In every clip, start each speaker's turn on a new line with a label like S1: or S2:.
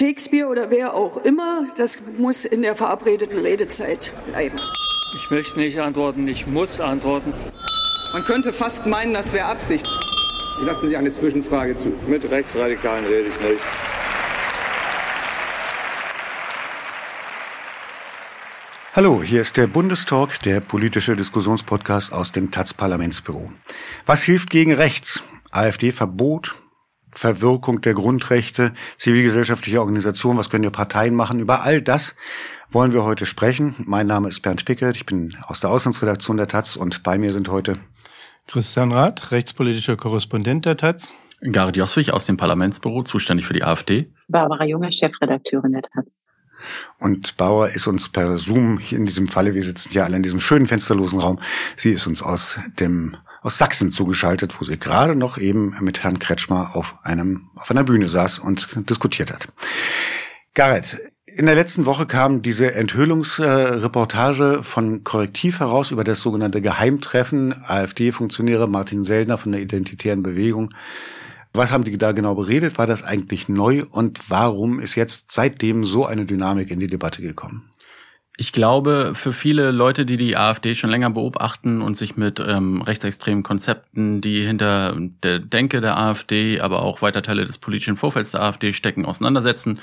S1: Shakespeare oder wer auch immer, das muss in der verabredeten Redezeit bleiben.
S2: Ich möchte nicht antworten, ich muss antworten.
S3: Man könnte fast meinen, das wäre Absicht.
S4: Ich lasse Sie eine Zwischenfrage zu.
S5: Mit Rechtsradikalen rede ich nicht.
S6: Hallo, hier ist der Bundestalk, der politische Diskussionspodcast aus dem Taz-Parlamentsbüro. Was hilft gegen rechts? AfD-Verbot, Verwirkung der Grundrechte, zivilgesellschaftliche Organisation, was können die Parteien machen? Über all das wollen wir heute sprechen. Mein Name ist Bernd Pickert, ich bin aus der Auslandsredaktion der Taz und bei mir sind heute
S7: Christian Rath, rechtspolitischer Korrespondent der Taz.
S8: Gareth Joswig aus dem Parlamentsbüro, zuständig für die AfD.
S9: Barbara Junge, Chefredakteurin der Taz.
S6: Und Bauer ist uns per Zoom, in diesem Falle, wir sitzen ja alle in diesem schönen fensterlosen Raum, sie ist uns aus dem aus Sachsen zugeschaltet, wo sie gerade noch eben mit Herrn Kretschmer auf einem auf einer Bühne saß und diskutiert hat. Gareth, in der letzten Woche kam diese Enthüllungsreportage von Korrektiv heraus über das sogenannte Geheimtreffen AfD-Funktionäre Martin Sellner von der Identitären Bewegung was haben die da genau beredet? War das eigentlich neu? Und warum ist jetzt seitdem so eine Dynamik in die Debatte gekommen?
S8: Ich glaube, für viele Leute, die die AfD schon länger beobachten und sich mit ähm, rechtsextremen Konzepten, die hinter der Denke der AfD, aber auch weiter Teile des politischen Vorfelds der AfD stecken, auseinandersetzen,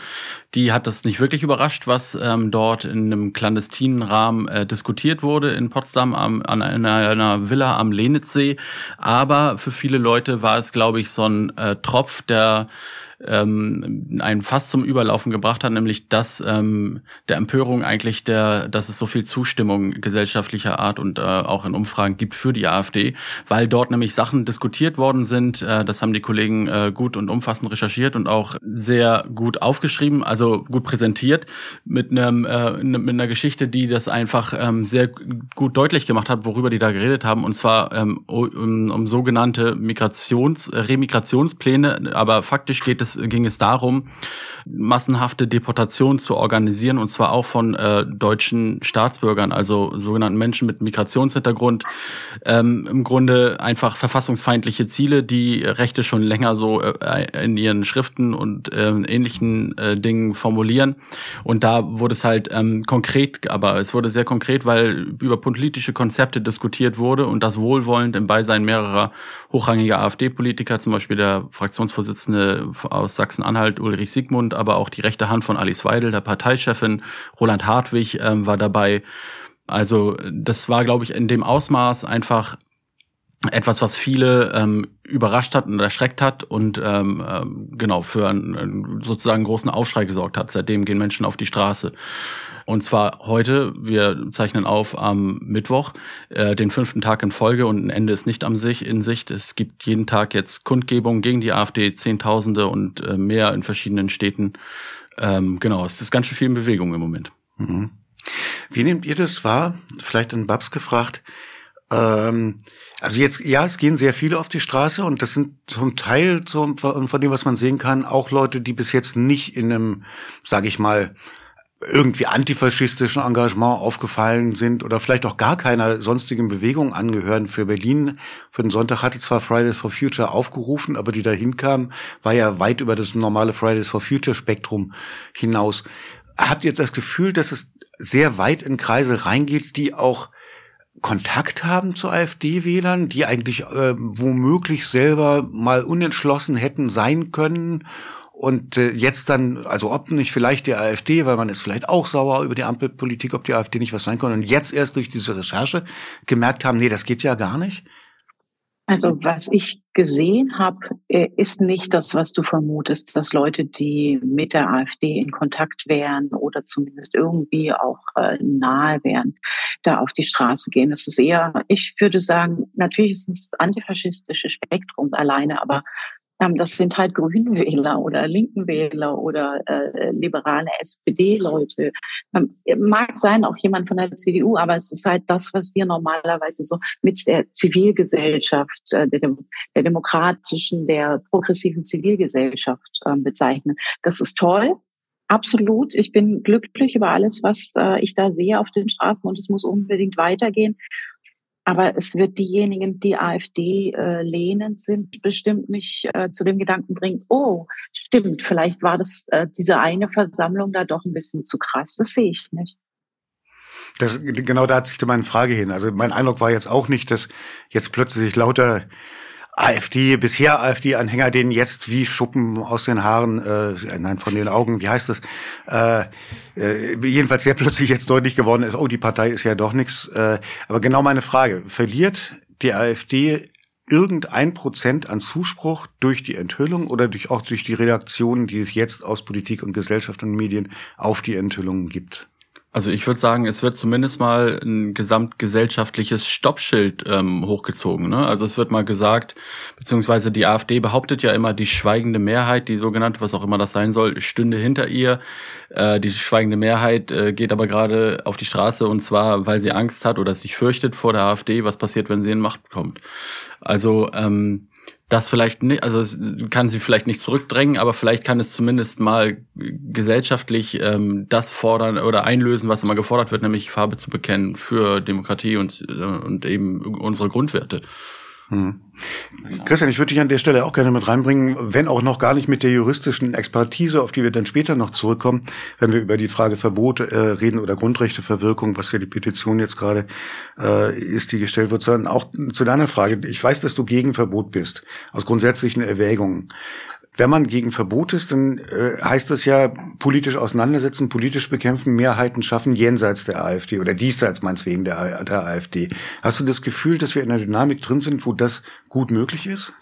S8: die hat das nicht wirklich überrascht, was ähm, dort in einem clandestinen Rahmen äh, diskutiert wurde in Potsdam am, an einer, einer Villa am Lenitzsee. Aber für viele Leute war es, glaube ich, so ein äh, Tropf, der ähm, einen fast zum Überlaufen gebracht hat, nämlich dass ähm, der Empörung eigentlich der, dass es so viel Zustimmung gesellschaftlicher Art und äh, auch in Umfragen gibt für die AfD, weil dort nämlich Sachen diskutiert worden sind. Äh, das haben die Kollegen äh, gut und umfassend recherchiert und auch sehr gut aufgeschrieben, also gut präsentiert mit einem äh, mit einer Geschichte, die das einfach ähm, sehr gut deutlich gemacht hat, worüber die da geredet haben, und zwar ähm, um, um sogenannte Migrations Remigrationspläne. Aber faktisch geht es es, ging es darum, massenhafte Deportationen zu organisieren und zwar auch von äh, deutschen Staatsbürgern, also sogenannten Menschen mit Migrationshintergrund. Ähm, Im Grunde einfach verfassungsfeindliche Ziele, die Rechte schon länger so äh, in ihren Schriften und äh, ähnlichen äh, Dingen formulieren. Und da wurde es halt ähm, konkret, aber es wurde sehr konkret, weil über politische Konzepte diskutiert wurde und das wohlwollend im Beisein mehrerer hochrangiger AfD-Politiker, zum Beispiel der Fraktionsvorsitzende aus Sachsen-Anhalt, Ulrich Siegmund, aber auch die rechte Hand von Alice Weidel, der Parteichefin, Roland Hartwig ähm, war dabei. Also das war, glaube ich, in dem Ausmaß einfach etwas, was viele ähm, überrascht hat und erschreckt hat und ähm, ähm, genau für einen, einen sozusagen großen Aufschrei gesorgt hat. Seitdem gehen Menschen auf die Straße. Und zwar heute, wir zeichnen auf am Mittwoch, äh, den fünften Tag in Folge und ein Ende ist nicht am sich in Sicht. Es gibt jeden Tag jetzt Kundgebungen gegen die AfD, Zehntausende und äh, mehr in verschiedenen Städten. Ähm, genau, es ist ganz schön viel in Bewegung im Moment.
S6: Mhm. Wie nehmt ihr das wahr? Vielleicht an Babs gefragt. Ähm, also jetzt, ja, es gehen sehr viele auf die Straße und das sind zum Teil, zum, von dem, was man sehen kann, auch Leute, die bis jetzt nicht in einem, sage ich mal, irgendwie antifaschistischen Engagement aufgefallen sind oder vielleicht auch gar keiner sonstigen Bewegung angehören. Für Berlin, für den Sonntag hatte zwar Fridays for Future aufgerufen, aber die da hinkamen, war ja weit über das normale Fridays for Future Spektrum hinaus. Habt ihr das Gefühl, dass es sehr weit in Kreise reingeht, die auch Kontakt haben zu AfD-Wählern, die eigentlich äh, womöglich selber mal unentschlossen hätten sein können und äh, jetzt dann, also ob nicht vielleicht die AfD, weil man ist vielleicht auch sauer über die Ampelpolitik, ob die AfD nicht was sein kann. Und jetzt erst durch diese Recherche gemerkt haben, nee, das geht ja gar nicht.
S9: Also was ich gesehen habe, äh, ist nicht das, was du vermutest, dass Leute, die mit der AfD in Kontakt wären oder zumindest irgendwie auch äh, nahe wären, da auf die Straße gehen. Es ist eher, ich würde sagen, natürlich ist nicht das antifaschistische Spektrum alleine, aber das sind halt Grünwähler oder Linkenwähler oder äh, liberale SPD-Leute. Ähm, mag sein auch jemand von der CDU, aber es ist halt das, was wir normalerweise so mit der Zivilgesellschaft, äh, der, der demokratischen, der progressiven Zivilgesellschaft äh, bezeichnen. Das ist toll. Absolut. Ich bin glücklich über alles, was äh, ich da sehe auf den Straßen und es muss unbedingt weitergehen. Aber es wird diejenigen, die AfD äh, lehnen, sind bestimmt nicht äh, zu dem Gedanken bringen, oh, stimmt, vielleicht war das äh, diese eine Versammlung da doch ein bisschen zu krass. Das sehe ich nicht.
S6: Das, genau da sich meine Frage hin. Also mein Eindruck war jetzt auch nicht, dass jetzt plötzlich lauter AfD, bisher AfD-Anhänger, denen jetzt wie Schuppen aus den Haaren, äh, nein, von den Augen, wie heißt das, äh, äh, jedenfalls sehr plötzlich jetzt deutlich geworden ist, oh, die Partei ist ja doch nichts. Äh, aber genau meine Frage, verliert die AfD irgendein Prozent an Zuspruch durch die Enthüllung oder durch, auch durch die Redaktionen, die es jetzt aus Politik und Gesellschaft und Medien auf die Enthüllungen gibt?
S8: Also ich würde sagen, es wird zumindest mal ein gesamtgesellschaftliches Stoppschild ähm, hochgezogen. Ne? Also es wird mal gesagt, beziehungsweise die AfD behauptet ja immer, die schweigende Mehrheit, die sogenannte, was auch immer das sein soll, stünde hinter ihr. Äh, die schweigende Mehrheit äh, geht aber gerade auf die Straße und zwar, weil sie Angst hat oder sich fürchtet vor der AfD, was passiert, wenn sie in Macht kommt. Also ähm, das vielleicht nicht, also es kann sie vielleicht nicht zurückdrängen, aber vielleicht kann es zumindest mal gesellschaftlich ähm, das fordern oder einlösen, was immer gefordert wird, nämlich Farbe zu bekennen für Demokratie und, äh, und eben unsere Grundwerte.
S6: Hm. Christian, ich würde dich an der Stelle auch gerne mit reinbringen, wenn auch noch gar nicht mit der juristischen Expertise, auf die wir dann später noch zurückkommen, wenn wir über die Frage Verbote äh, reden oder Grundrechteverwirkung, was ja die Petition jetzt gerade äh, ist, die gestellt wird, sondern auch zu deiner Frage. Ich weiß, dass du gegen Verbot bist, aus grundsätzlichen Erwägungen. Wenn man gegen Verbot ist, dann äh, heißt das ja politisch auseinandersetzen, politisch bekämpfen, Mehrheiten schaffen jenseits der AfD oder diesseits meinetwegen der, der AfD. Hast du das Gefühl, dass wir in einer Dynamik drin sind, wo das gut möglich ist?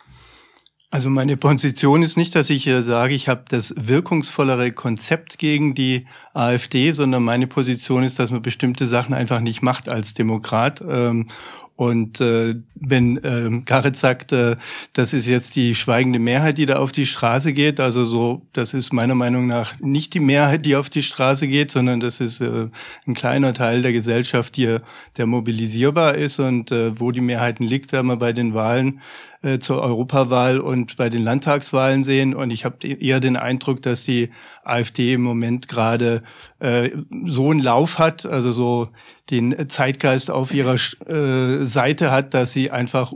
S7: Also meine Position ist nicht, dass ich hier sage, ich habe das wirkungsvollere Konzept gegen die AfD, sondern meine Position ist, dass man bestimmte Sachen einfach nicht macht als Demokrat. Ähm, und äh, wenn äh, Karitz sagt, äh, das ist jetzt die schweigende Mehrheit, die da auf die Straße geht, also so, das ist meiner Meinung nach nicht die Mehrheit, die auf die Straße geht, sondern das ist äh, ein kleiner Teil der Gesellschaft, die, der mobilisierbar ist und äh, wo die Mehrheiten liegt, werden wir bei den Wahlen äh, zur Europawahl und bei den Landtagswahlen sehen. Und ich habe eher den Eindruck, dass die AfD im Moment gerade äh, so einen Lauf hat, also so den Zeitgeist auf ihrer äh, Seite hat, dass sie einfach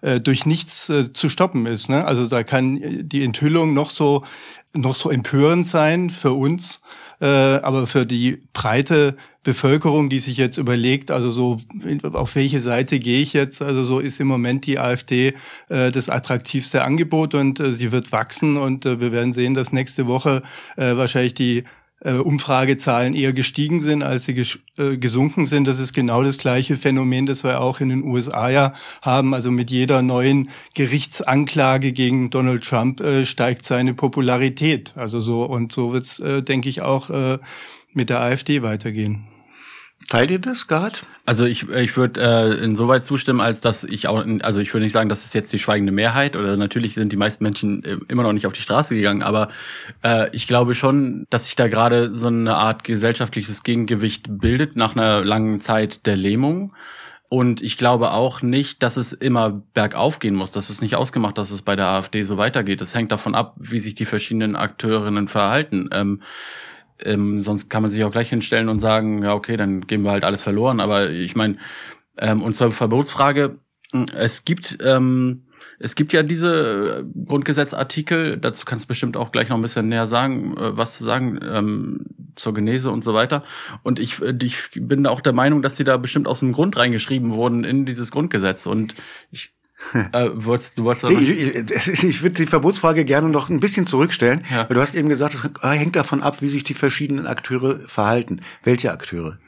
S7: äh, durch nichts äh, zu stoppen ist. Ne? Also da kann die Enthüllung noch so noch so empörend sein für uns, äh, aber für die breite Bevölkerung, die sich jetzt überlegt, also so auf welche Seite gehe ich jetzt, also so ist im Moment die AfD äh, das attraktivste Angebot und äh, sie wird wachsen und äh, wir werden sehen, dass nächste Woche äh, wahrscheinlich die äh, Umfragezahlen eher gestiegen sind, als sie ges äh, gesunken sind. Das ist genau das gleiche Phänomen, das wir auch in den USA ja haben. Also mit jeder neuen Gerichtsanklage gegen Donald Trump äh, steigt seine Popularität. Also so und so wird es, äh, denke ich, auch äh, mit der AfD weitergehen.
S6: Teilt ihr das, Gard?
S8: Also ich, ich würde äh, insoweit zustimmen, als dass ich auch, also ich würde nicht sagen, das ist jetzt die schweigende Mehrheit oder natürlich sind die meisten Menschen äh, immer noch nicht auf die Straße gegangen, aber äh, ich glaube schon, dass sich da gerade so eine Art gesellschaftliches Gegengewicht bildet nach einer langen Zeit der Lähmung. Und ich glaube auch nicht, dass es immer bergauf gehen muss. Das ist nicht ausgemacht, dass es bei der AfD so weitergeht. Es hängt davon ab, wie sich die verschiedenen Akteurinnen verhalten. Ähm, ähm, sonst kann man sich auch gleich hinstellen und sagen, ja, okay, dann geben wir halt alles verloren. Aber ich meine, ähm, und zur Verbotsfrage, es gibt, ähm, es gibt ja diese äh, Grundgesetzartikel, dazu kannst du bestimmt auch gleich noch ein bisschen näher sagen, äh, was zu sagen, ähm, zur Genese und so weiter. Und ich, äh, ich bin auch der Meinung, dass die da bestimmt aus dem Grund reingeschrieben wurden in dieses Grundgesetz. Und ich äh, wolltest, du wolltest
S6: nee, ich, ich würde die Verbotsfrage gerne noch ein bisschen zurückstellen, ja. weil du hast eben gesagt, es hängt davon ab, wie sich die verschiedenen Akteure verhalten. Welche Akteure?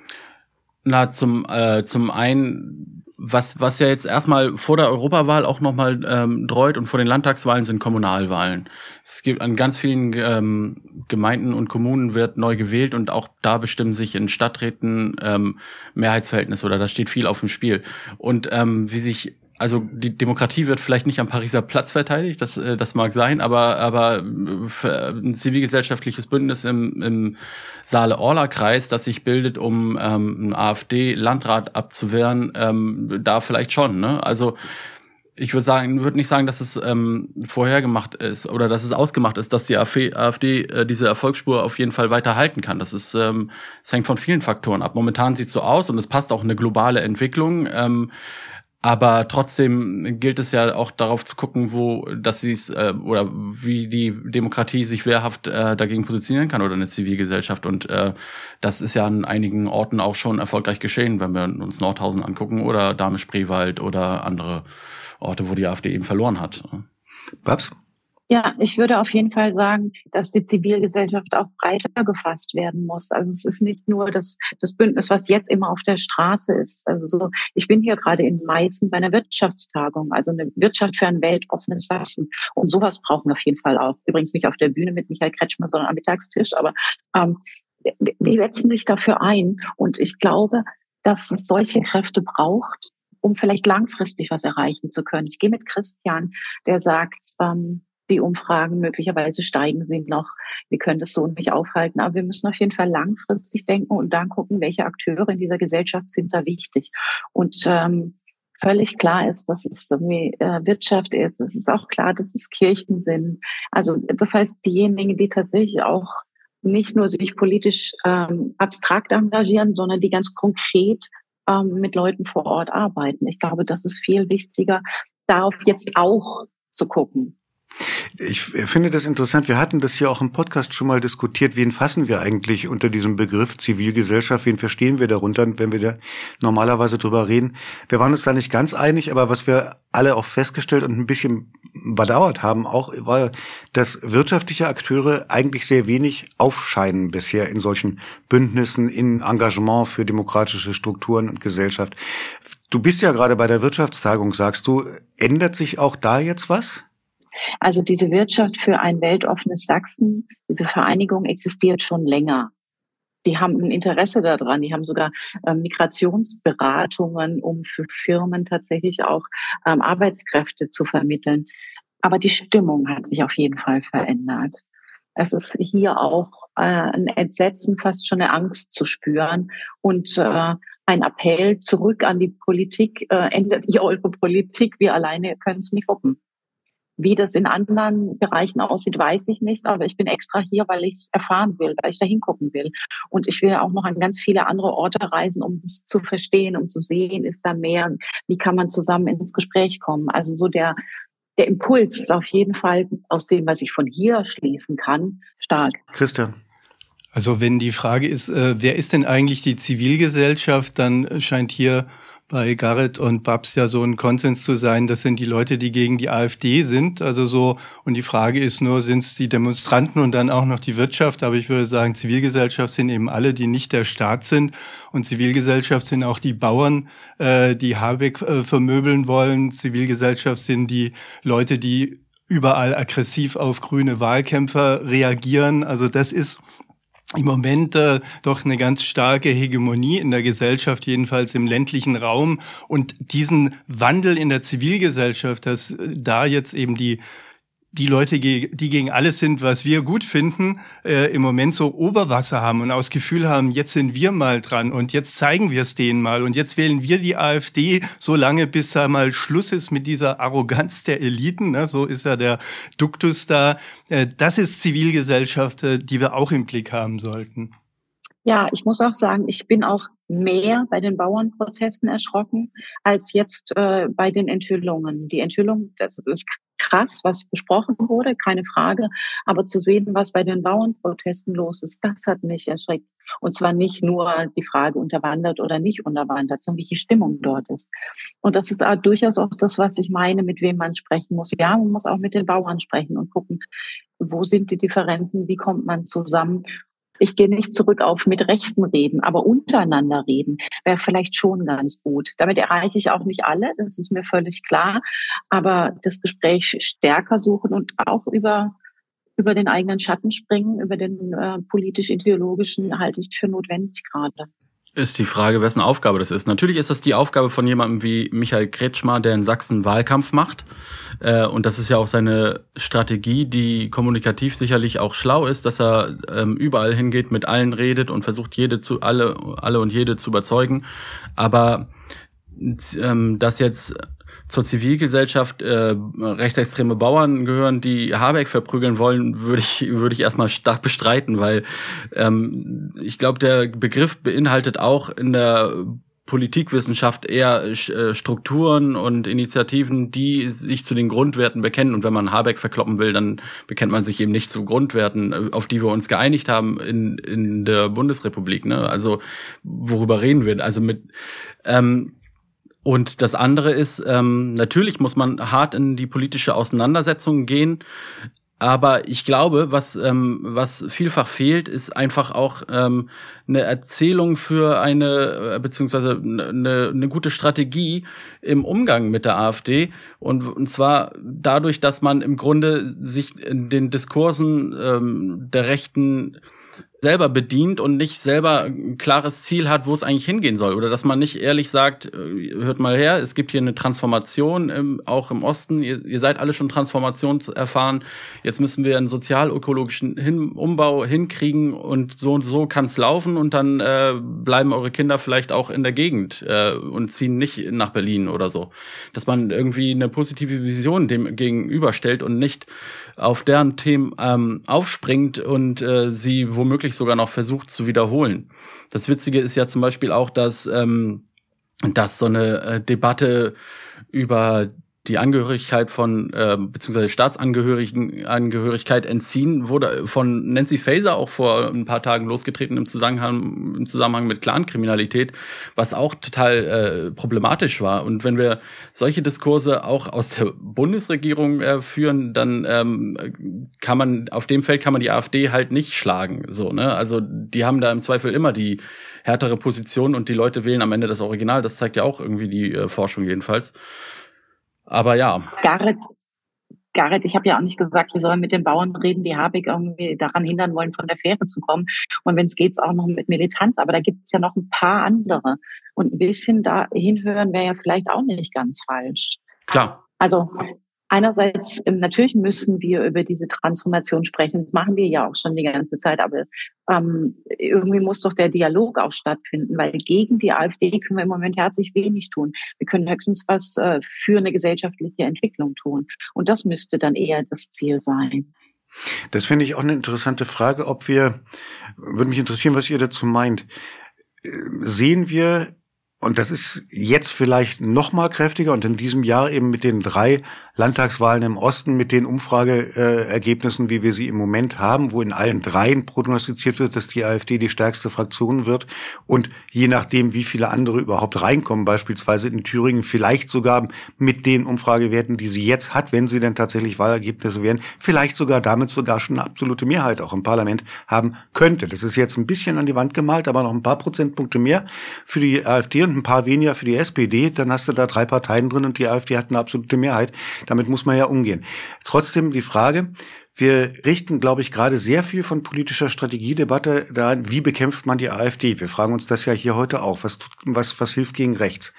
S8: Na, zum, äh, zum einen, was, was ja jetzt erstmal vor der Europawahl auch nochmal ähm, dreut und vor den Landtagswahlen sind Kommunalwahlen. Es gibt an ganz vielen ähm, Gemeinden und Kommunen wird neu gewählt und auch da bestimmen sich in Stadträten ähm, Mehrheitsverhältnisse oder da steht viel auf dem Spiel. Und ähm, wie sich also die Demokratie wird vielleicht nicht am Pariser Platz verteidigt, das, äh, das mag sein, aber, aber ein zivilgesellschaftliches Bündnis im, im Saale-Orla-Kreis, das sich bildet, um ähm, einen AfD-Landrat abzuwehren, ähm, da vielleicht schon. Ne? Also ich würde sagen, würde nicht sagen, dass es ähm, vorher gemacht ist oder dass es ausgemacht ist, dass die AfD, äh, diese Erfolgsspur auf jeden Fall weiter halten kann. Das ist, ähm, es hängt von vielen Faktoren ab. Momentan sieht es so aus und es passt auch eine globale Entwicklung. Ähm, Aber trotzdem gilt es ja auch darauf zu gucken, wo, dass sie es äh, oder wie die Demokratie sich wehrhaft äh, dagegen positionieren kann oder eine Zivilgesellschaft. Und äh, das ist ja an einigen Orten auch schon erfolgreich geschehen, wenn wir uns Nordhausen angucken oder Dahme-Spreewald oder andere Orte, wo die AfD eben verloren hat.
S6: Babs?
S9: Ja, ich würde auf jeden Fall sagen, dass die Zivilgesellschaft auch breiter gefasst werden muss. Also es ist nicht nur das, das Bündnis, was jetzt immer auf der Straße ist. Also so, ich bin hier gerade in Meißen bei einer Wirtschaftstagung, also eine Wirtschaft für ein weltoffenes Sachsen. Und sowas brauchen wir auf jeden Fall auch. Übrigens nicht auf der Bühne mit Michael Kretschmer, sondern am Mittagstisch. Aber ähm, die setzen sich dafür ein. Und ich glaube, dass es solche Kräfte braucht, um vielleicht langfristig was erreichen zu können. Ich gehe mit Christian, der sagt, ähm, die Umfragen möglicherweise steigen sie noch. Wir können das so nicht aufhalten, aber wir müssen auf jeden Fall langfristig denken und dann gucken, welche Akteure in dieser Gesellschaft sind da wichtig. Und ähm, völlig klar ist, dass es irgendwie äh, Wirtschaft ist. Es ist auch klar, dass es Kirchen sind. Also das heißt, diejenigen, die tatsächlich auch nicht nur sich politisch ähm, abstrakt engagieren, sondern die ganz konkret ähm, mit Leuten vor Ort arbeiten. Ich glaube, das ist viel wichtiger, darauf jetzt auch zu gucken.
S6: Ich finde das interessant. Wir hatten das hier auch im Podcast schon mal diskutiert. Wen fassen wir eigentlich unter diesem Begriff Zivilgesellschaft? Wen verstehen wir darunter, wenn wir da normalerweise drüber reden? Wir waren uns da nicht ganz einig, aber was wir alle auch festgestellt und ein bisschen bedauert haben auch, war, dass wirtschaftliche Akteure eigentlich sehr wenig aufscheinen bisher in solchen Bündnissen, in Engagement für demokratische Strukturen und Gesellschaft. Du bist ja gerade bei der Wirtschaftstagung, sagst du, ändert sich auch da jetzt was?
S9: Also diese Wirtschaft für ein weltoffenes Sachsen, diese Vereinigung existiert schon länger. Die haben ein Interesse daran. Die haben sogar ähm, Migrationsberatungen, um für Firmen tatsächlich auch ähm, Arbeitskräfte zu vermitteln. Aber die Stimmung hat sich auf jeden Fall verändert. Es ist hier auch äh, ein Entsetzen, fast schon eine Angst zu spüren und äh, ein Appell zurück an die Politik, äh, ändert ihr eure Politik, wir alleine können es nicht wuppen. Wie das in anderen Bereichen aussieht, weiß ich nicht. Aber ich bin extra hier, weil ich es erfahren will, weil ich da hingucken will. Und ich will auch noch an ganz viele andere Orte reisen, um das zu verstehen, um zu sehen, ist da mehr, wie kann man zusammen ins Gespräch kommen. Also so der, der Impuls ist auf jeden Fall aus dem, was ich von hier schließen kann, stark.
S6: Christian.
S7: Also wenn die Frage ist, äh, wer ist denn eigentlich die Zivilgesellschaft, dann scheint hier bei Garrett und Babs ja so ein Konsens zu sein, das sind die Leute, die gegen die AfD sind. Also so, und die Frage ist nur, sind es die Demonstranten und dann auch noch die Wirtschaft? Aber ich würde sagen, Zivilgesellschaft sind eben alle, die nicht der Staat sind. Und Zivilgesellschaft sind auch die Bauern, äh, die Habeck äh, vermöbeln wollen. Zivilgesellschaft sind die Leute, die überall aggressiv auf grüne Wahlkämpfer reagieren. Also das ist im Moment äh, doch eine ganz starke Hegemonie in der Gesellschaft, jedenfalls im ländlichen Raum. Und diesen Wandel in der Zivilgesellschaft, dass äh, da jetzt eben die die Leute, die gegen alles sind, was wir gut finden, äh, im Moment so Oberwasser haben und aus Gefühl haben, jetzt sind wir mal dran und jetzt zeigen wir es denen mal und jetzt wählen wir die AfD so lange, bis da mal Schluss ist mit dieser Arroganz der Eliten. Ne? So ist ja der Duktus da. Äh, das ist Zivilgesellschaft, äh, die wir auch im Blick haben sollten.
S9: Ja, ich muss auch sagen, ich bin auch mehr bei den Bauernprotesten erschrocken als jetzt äh, bei den Enthüllungen. Die Enthüllung, das ist krass, was besprochen wurde, keine Frage. Aber zu sehen, was bei den Bauernprotesten los ist, das hat mich erschreckt. Und zwar nicht nur die Frage unterwandert oder nicht unterwandert, sondern welche Stimmung dort ist. Und das ist durchaus auch das, was ich meine, mit wem man sprechen muss. Ja, man muss auch mit den Bauern sprechen und gucken, wo sind die Differenzen, wie kommt man zusammen ich gehe nicht zurück auf mit Rechten reden, aber untereinander reden wäre vielleicht schon ganz gut. Damit erreiche ich auch nicht alle, das ist mir völlig klar, aber das Gespräch stärker suchen und auch über über den eigenen Schatten springen, über den äh, politisch-ideologischen halte ich für notwendig gerade.
S8: Ist die Frage, wessen Aufgabe das ist. Natürlich ist das die Aufgabe von jemandem wie Michael Kretschmer, der in Sachsen Wahlkampf macht. Äh, und das ist ja auch seine Strategie, die kommunikativ sicherlich auch schlau ist, dass er ähm, überall hingeht, mit allen redet und versucht, jede zu, alle, alle und jede zu überzeugen. Aber ähm, dass jetzt zur Zivilgesellschaft äh, rechtsextreme Bauern gehören, die Habeck verprügeln wollen, würde ich würde ich erstmal stark bestreiten, weil ähm, ich glaube, der Begriff beinhaltet auch in der Politikwissenschaft eher äh, Strukturen und Initiativen, die sich zu den Grundwerten bekennen. Und wenn man Habeck verkloppen will, dann bekennt man sich eben nicht zu Grundwerten, äh, auf die wir uns geeinigt haben in, in der Bundesrepublik. Ne? Also worüber reden wir? Also mit ähm, und das andere ist, ähm, natürlich muss man hart in die politische Auseinandersetzung gehen. Aber ich glaube, was, ähm, was vielfach fehlt, ist einfach auch ähm, eine Erzählung für eine, äh, beziehungsweise eine, eine gute Strategie im Umgang mit der AfD. Und, und zwar dadurch, dass man im Grunde sich in den Diskursen ähm, der Rechten selber bedient und nicht selber ein klares Ziel hat, wo es eigentlich hingehen soll. Oder dass man nicht ehrlich sagt, äh, hört mal her, es gibt hier eine Transformation, im, auch im Osten, ihr, ihr seid alle schon transformationserfahren, jetzt müssen wir einen sozialökologischen hin, Umbau hinkriegen und so und so kann es laufen und dann äh, bleiben eure Kinder vielleicht auch in der Gegend äh, und ziehen nicht nach Berlin oder so. Dass man irgendwie eine positive Vision dem gegenüberstellt und nicht auf deren Themen ähm, aufspringt und äh, sie womöglich sogar noch versucht zu wiederholen. Das Witzige ist ja zum Beispiel auch, dass, ähm, dass so eine äh, Debatte über die Angehörigkeit von äh, beziehungsweise Staatsangehörigen Angehörigkeit entziehen wurde von Nancy Faeser auch vor ein paar Tagen losgetreten im Zusammenhang im Zusammenhang mit Clankriminalität, was auch total äh, problematisch war. Und wenn wir solche Diskurse auch aus der Bundesregierung äh, führen, dann ähm, kann man auf dem Feld kann man die AfD halt nicht schlagen. So ne, also die haben da im Zweifel immer die härtere Position und die Leute wählen am Ende das Original. Das zeigt ja auch irgendwie die äh, Forschung jedenfalls. Aber ja.
S9: Garrett, Garrett, ich habe ja auch nicht gesagt, wir sollen mit den Bauern reden, die Habig irgendwie daran hindern wollen, von der Fähre zu kommen. Und wenn es geht, auch noch mit Militanz. Aber da gibt es ja noch ein paar andere. Und ein bisschen da hinhören wäre ja vielleicht auch nicht ganz falsch.
S8: Klar.
S9: Also Einerseits, ähm, natürlich müssen wir über diese Transformation sprechen. Das machen wir ja auch schon die ganze Zeit. Aber ähm, irgendwie muss doch der Dialog auch stattfinden, weil gegen die AfD können wir im Moment herzlich wenig tun. Wir können höchstens was äh, für eine gesellschaftliche Entwicklung tun. Und das müsste dann eher das Ziel sein.
S6: Das finde ich auch eine interessante Frage, ob wir, würde mich interessieren, was ihr dazu meint. Äh, sehen wir und das ist jetzt vielleicht noch mal kräftiger und in diesem Jahr eben mit den drei Landtagswahlen im Osten, mit den Umfrageergebnissen, wie wir sie im Moment haben, wo in allen dreien prognostiziert wird, dass die AfD die stärkste Fraktion wird und je nachdem, wie viele andere überhaupt reinkommen, beispielsweise in Thüringen, vielleicht sogar mit den Umfragewerten, die sie jetzt hat, wenn sie denn tatsächlich Wahlergebnisse wären, vielleicht sogar damit sogar schon eine absolute Mehrheit auch im Parlament haben könnte. Das ist jetzt ein bisschen an die Wand gemalt, aber noch ein paar Prozentpunkte mehr für die AfD und ein paar weniger für die SPD, dann hast du da drei Parteien drin und die AfD hat eine absolute Mehrheit. Damit muss man ja umgehen. Trotzdem die Frage, wir richten, glaube ich, gerade sehr viel von politischer Strategiedebatte daran, wie bekämpft man die AfD? Wir fragen uns das ja hier heute auch. Was, was, was hilft gegen rechts?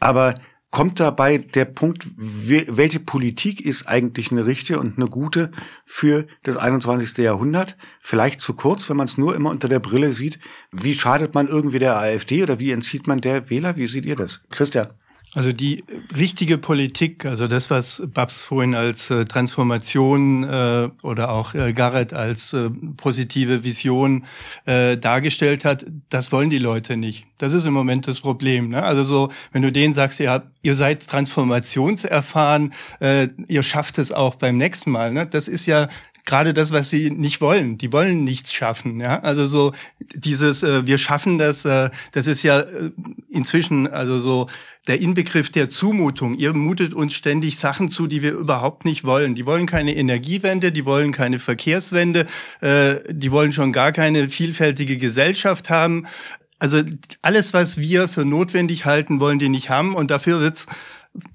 S6: Aber kommt dabei der Punkt, welche Politik ist eigentlich eine richtige und eine gute für das 21. Jahrhundert? Vielleicht zu kurz, wenn man es nur immer unter der Brille sieht. Wie schadet man irgendwie der AfD oder wie entzieht man der Wähler? Wie seht ihr das? Christian.
S7: Also die richtige Politik, also das, was Babs vorhin als äh, Transformation äh, oder auch äh, Garrett als äh, positive Vision äh, dargestellt hat, das wollen die Leute nicht. Das ist im Moment das Problem. Ne? Also so, wenn du denen sagst, ihr, habt, ihr seid transformationserfahren, äh, ihr schafft es auch beim nächsten Mal. Ne? Das ist ja gerade das, was sie nicht wollen. Die wollen nichts schaffen. Ja? Also so dieses, äh, wir schaffen das, äh, das ist ja äh, inzwischen also so der Inbegriff der Zumutung. Ihr mutet uns ständig Sachen zu, die wir überhaupt nicht wollen. Die wollen keine Energiewende, die wollen keine Verkehrswende, äh, die wollen schon gar keine vielfältige Gesellschaft haben. Also alles, was wir für notwendig halten, wollen die nicht haben und dafür wird's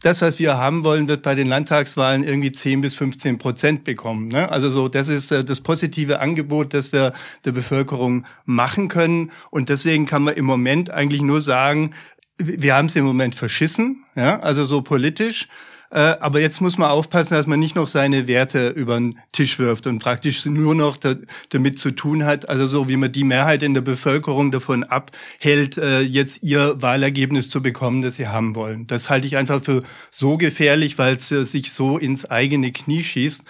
S7: das, was wir haben wollen, wird bei den Landtagswahlen irgendwie 10 bis 15 Prozent bekommen. Ne? Also so, das ist äh, das positive Angebot, das wir der Bevölkerung machen können. Und deswegen kann man im Moment eigentlich nur sagen, wir haben es im Moment verschissen, ja, also so politisch. Äh, aber jetzt muss man aufpassen, dass man nicht noch seine Werte über den Tisch wirft und praktisch nur noch da, damit zu tun hat, also so wie man die Mehrheit in der Bevölkerung davon abhält, äh, jetzt ihr Wahlergebnis zu bekommen, das sie haben wollen. Das halte ich einfach für so gefährlich, weil es äh, sich so ins eigene Knie schießt.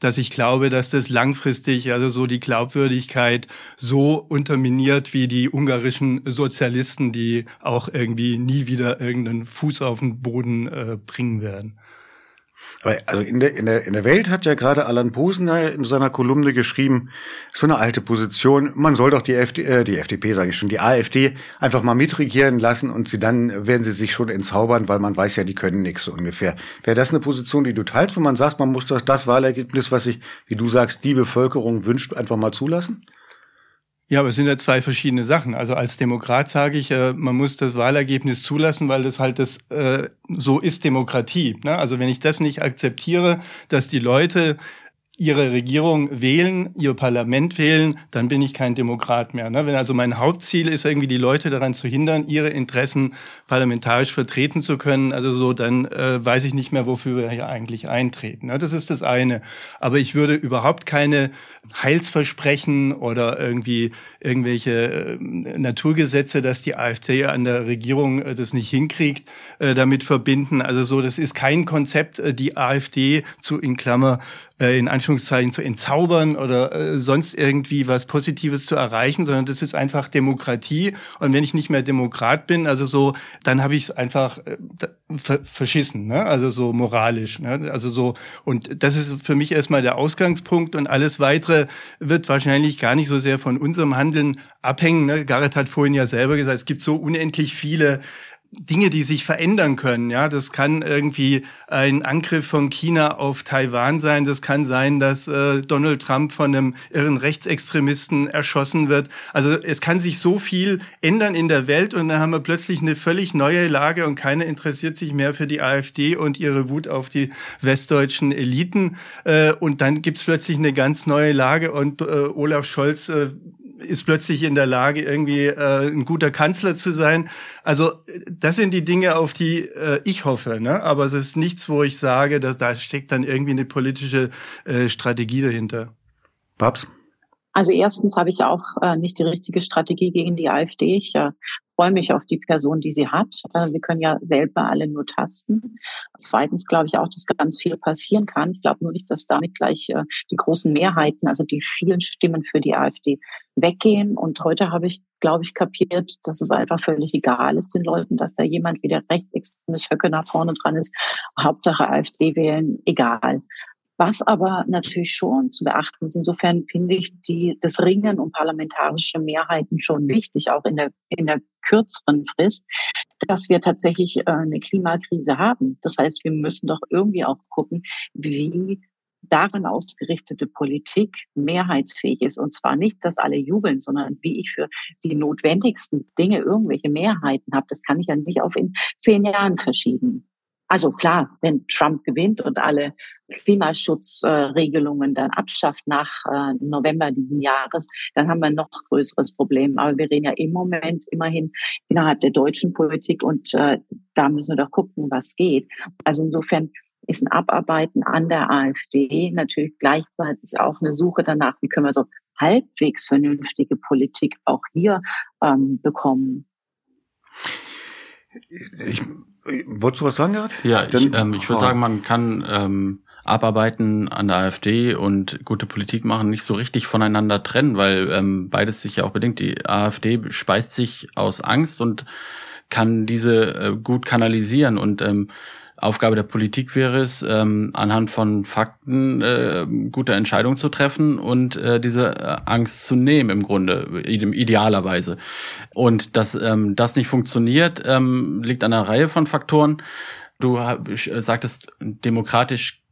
S7: dass ich glaube, dass das langfristig also so die Glaubwürdigkeit so unterminiert wie die ungarischen Sozialisten, die auch irgendwie nie wieder irgendeinen Fuß auf den Boden äh, bringen werden.
S6: Aber also in der, in der, in der Welt hat ja gerade Alan Posener in seiner Kolumne geschrieben, so eine alte Position, man soll doch die, FD, äh, die FDP, sage ich schon, die AfD einfach mal mitregieren lassen und sie dann werden sie sich schon entzaubern, weil man weiß ja, die können nichts so ungefähr. Wäre das eine Position, die du teilst, wo man sagt, man muss das, das Wahlergebnis, was sich, wie du sagst, die Bevölkerung wünscht, einfach mal zulassen?
S7: Ja, aber es sind ja zwei verschiedene Sachen. Also als Demokrat sage ich, äh, man muss das Wahlergebnis zulassen, weil das halt das äh, so ist Demokratie. Ne? Also wenn ich das nicht akzeptiere, dass die Leute ihre Regierung wählen, ihr Parlament wählen, dann bin ich kein Demokrat mehr. Ne? Wenn also mein Hauptziel ist, irgendwie die Leute daran zu hindern, ihre Interessen parlamentarisch vertreten zu können, also so, dann äh, weiß ich nicht mehr, wofür wir hier eigentlich eintreten. Ne? Das ist das eine. Aber ich würde überhaupt keine Heilsversprechen oder irgendwie irgendwelche äh, Naturgesetze, dass die AfD an der Regierung äh, das nicht hinkriegt, äh, damit verbinden. Also so, das ist kein Konzept, äh, die AfD zu in Klammer äh, in Anführungszeichen zu entzaubern oder äh, sonst irgendwie was Positives zu erreichen, sondern das ist einfach Demokratie. Und wenn ich nicht mehr Demokrat bin, also so, dann habe ich es einfach äh, verschissen, ne? also so moralisch. Ne? Also so, und das ist für mich erstmal der Ausgangspunkt und alles weitere wird wahrscheinlich gar nicht so sehr von unserem Handeln abhängen. Ne? Gareth hat vorhin ja selber gesagt, es gibt so unendlich viele Dinge, die sich verändern können. Ja, das kann irgendwie ein Angriff von China auf Taiwan sein. Das kann sein, dass äh, Donald Trump von einem irren Rechtsextremisten erschossen wird. Also es kann sich so viel ändern in der Welt und dann haben wir plötzlich eine völlig neue Lage und keiner interessiert sich mehr für die AfD und ihre Wut auf die westdeutschen Eliten. Äh, und dann gibt's plötzlich eine ganz neue Lage und äh, Olaf Scholz äh, ist plötzlich in der Lage, irgendwie äh, ein guter Kanzler zu sein. Also das sind die Dinge, auf die äh, ich hoffe. Ne? Aber es ist nichts, wo ich sage, dass da steckt dann irgendwie eine politische äh, Strategie dahinter.
S6: Babs?
S9: Also erstens habe ich auch äh, nicht die richtige Strategie gegen die AfD. Ich äh, freue mich auf die Person, die sie hat. Äh, wir können ja selber alle nur tasten. Zweitens glaube ich auch, dass ganz viel passieren kann. Ich glaube nur nicht, dass damit gleich äh, die großen Mehrheiten, also die vielen Stimmen für die AfD weggehen. Und heute habe ich, glaube ich, kapiert, dass es einfach völlig egal ist den Leuten, dass da jemand wie der rechtsextremes Höcke nach vorne dran ist. Hauptsache AfD wählen, egal. Was aber natürlich schon zu beachten ist, insofern finde ich die, das Ringen um parlamentarische Mehrheiten schon wichtig, auch in der, in der kürzeren Frist, dass wir tatsächlich äh, eine Klimakrise haben. Das heißt, wir müssen doch irgendwie auch gucken, wie darin ausgerichtete Politik mehrheitsfähig ist. Und zwar nicht, dass alle jubeln, sondern wie ich für die notwendigsten Dinge irgendwelche Mehrheiten habe. Das kann ich ja nicht auf in zehn Jahren verschieben. Also klar, wenn Trump gewinnt und alle Klimaschutzregelungen dann abschafft nach äh, November diesen Jahres, dann haben wir ein noch größeres Problem. Aber wir reden ja im Moment immerhin innerhalb der deutschen Politik und äh, da müssen wir doch gucken, was geht. Also insofern ist ein Abarbeiten an der AfD natürlich gleichzeitig auch eine Suche danach, wie können wir so halbwegs vernünftige Politik auch hier ähm, bekommen.
S6: Ich Wolltest du was sagen, Gerhard?
S8: Ja, ich, ähm, ich würde sagen, man kann ähm, Abarbeiten an der AfD und gute Politik machen nicht so richtig voneinander trennen, weil ähm, beides sich ja auch bedingt. Die AfD speist sich aus Angst und kann diese äh, gut kanalisieren und ähm, Aufgabe der Politik wäre es, ähm, anhand von Fakten äh, gute Entscheidungen zu treffen und äh, diese äh, Angst zu nehmen im Grunde, idealerweise. Und dass ähm, das nicht funktioniert, ähm, liegt an einer Reihe von Faktoren. Du sagtest, demokratisch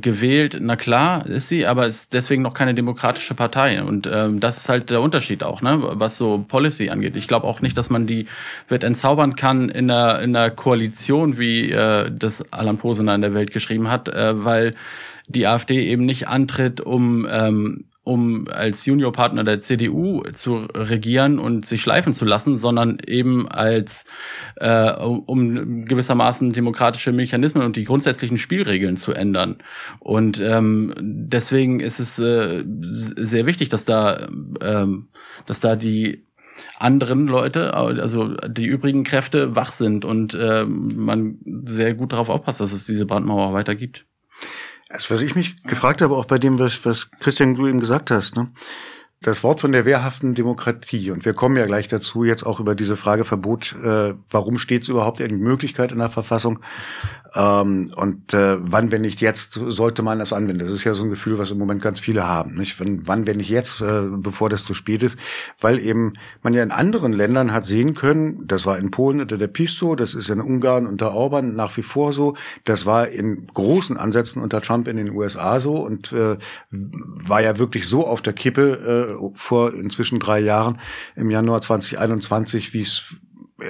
S8: gewählt, na klar ist sie, aber ist deswegen noch keine demokratische Partei. Und ähm, das ist halt der Unterschied auch, ne, was so Policy angeht. Ich glaube auch nicht, dass man die wird entzaubern kann in einer, in einer Koalition, wie äh, das Alan Posener in der Welt geschrieben hat, äh, weil die AfD eben nicht antritt, um ähm, um als Juniorpartner der CDU zu regieren und sich schleifen zu lassen, sondern eben als äh, um gewissermaßen demokratische Mechanismen und die grundsätzlichen Spielregeln zu ändern. Und ähm, deswegen ist es äh, sehr wichtig, dass da, ähm, dass da die anderen Leute, also die übrigen Kräfte wach sind und äh, man sehr gut darauf aufpasst, dass es diese Brandmauer weiter gibt.
S6: Also was ich mich gefragt habe, auch bei dem, was, was Christian du eben gesagt hast, ne? das Wort von der wehrhaften Demokratie, und wir kommen ja gleich dazu, jetzt auch über diese Frage Verbot, äh, warum steht es überhaupt irgendeine Möglichkeit in der Verfassung, ähm, und äh, wann, wenn nicht jetzt, sollte man das anwenden? Das ist ja so ein Gefühl, was im Moment ganz viele haben. Nicht? Wann, wann wenn nicht jetzt, äh, bevor das zu spät ist? Weil eben man ja in anderen Ländern hat sehen können, das war in Polen unter der PiS so, das ist in Ungarn unter Orban nach wie vor so, das war in großen Ansätzen unter Trump in den USA so und äh, war ja wirklich so auf der Kippe äh, vor inzwischen drei Jahren im Januar 2021, wie es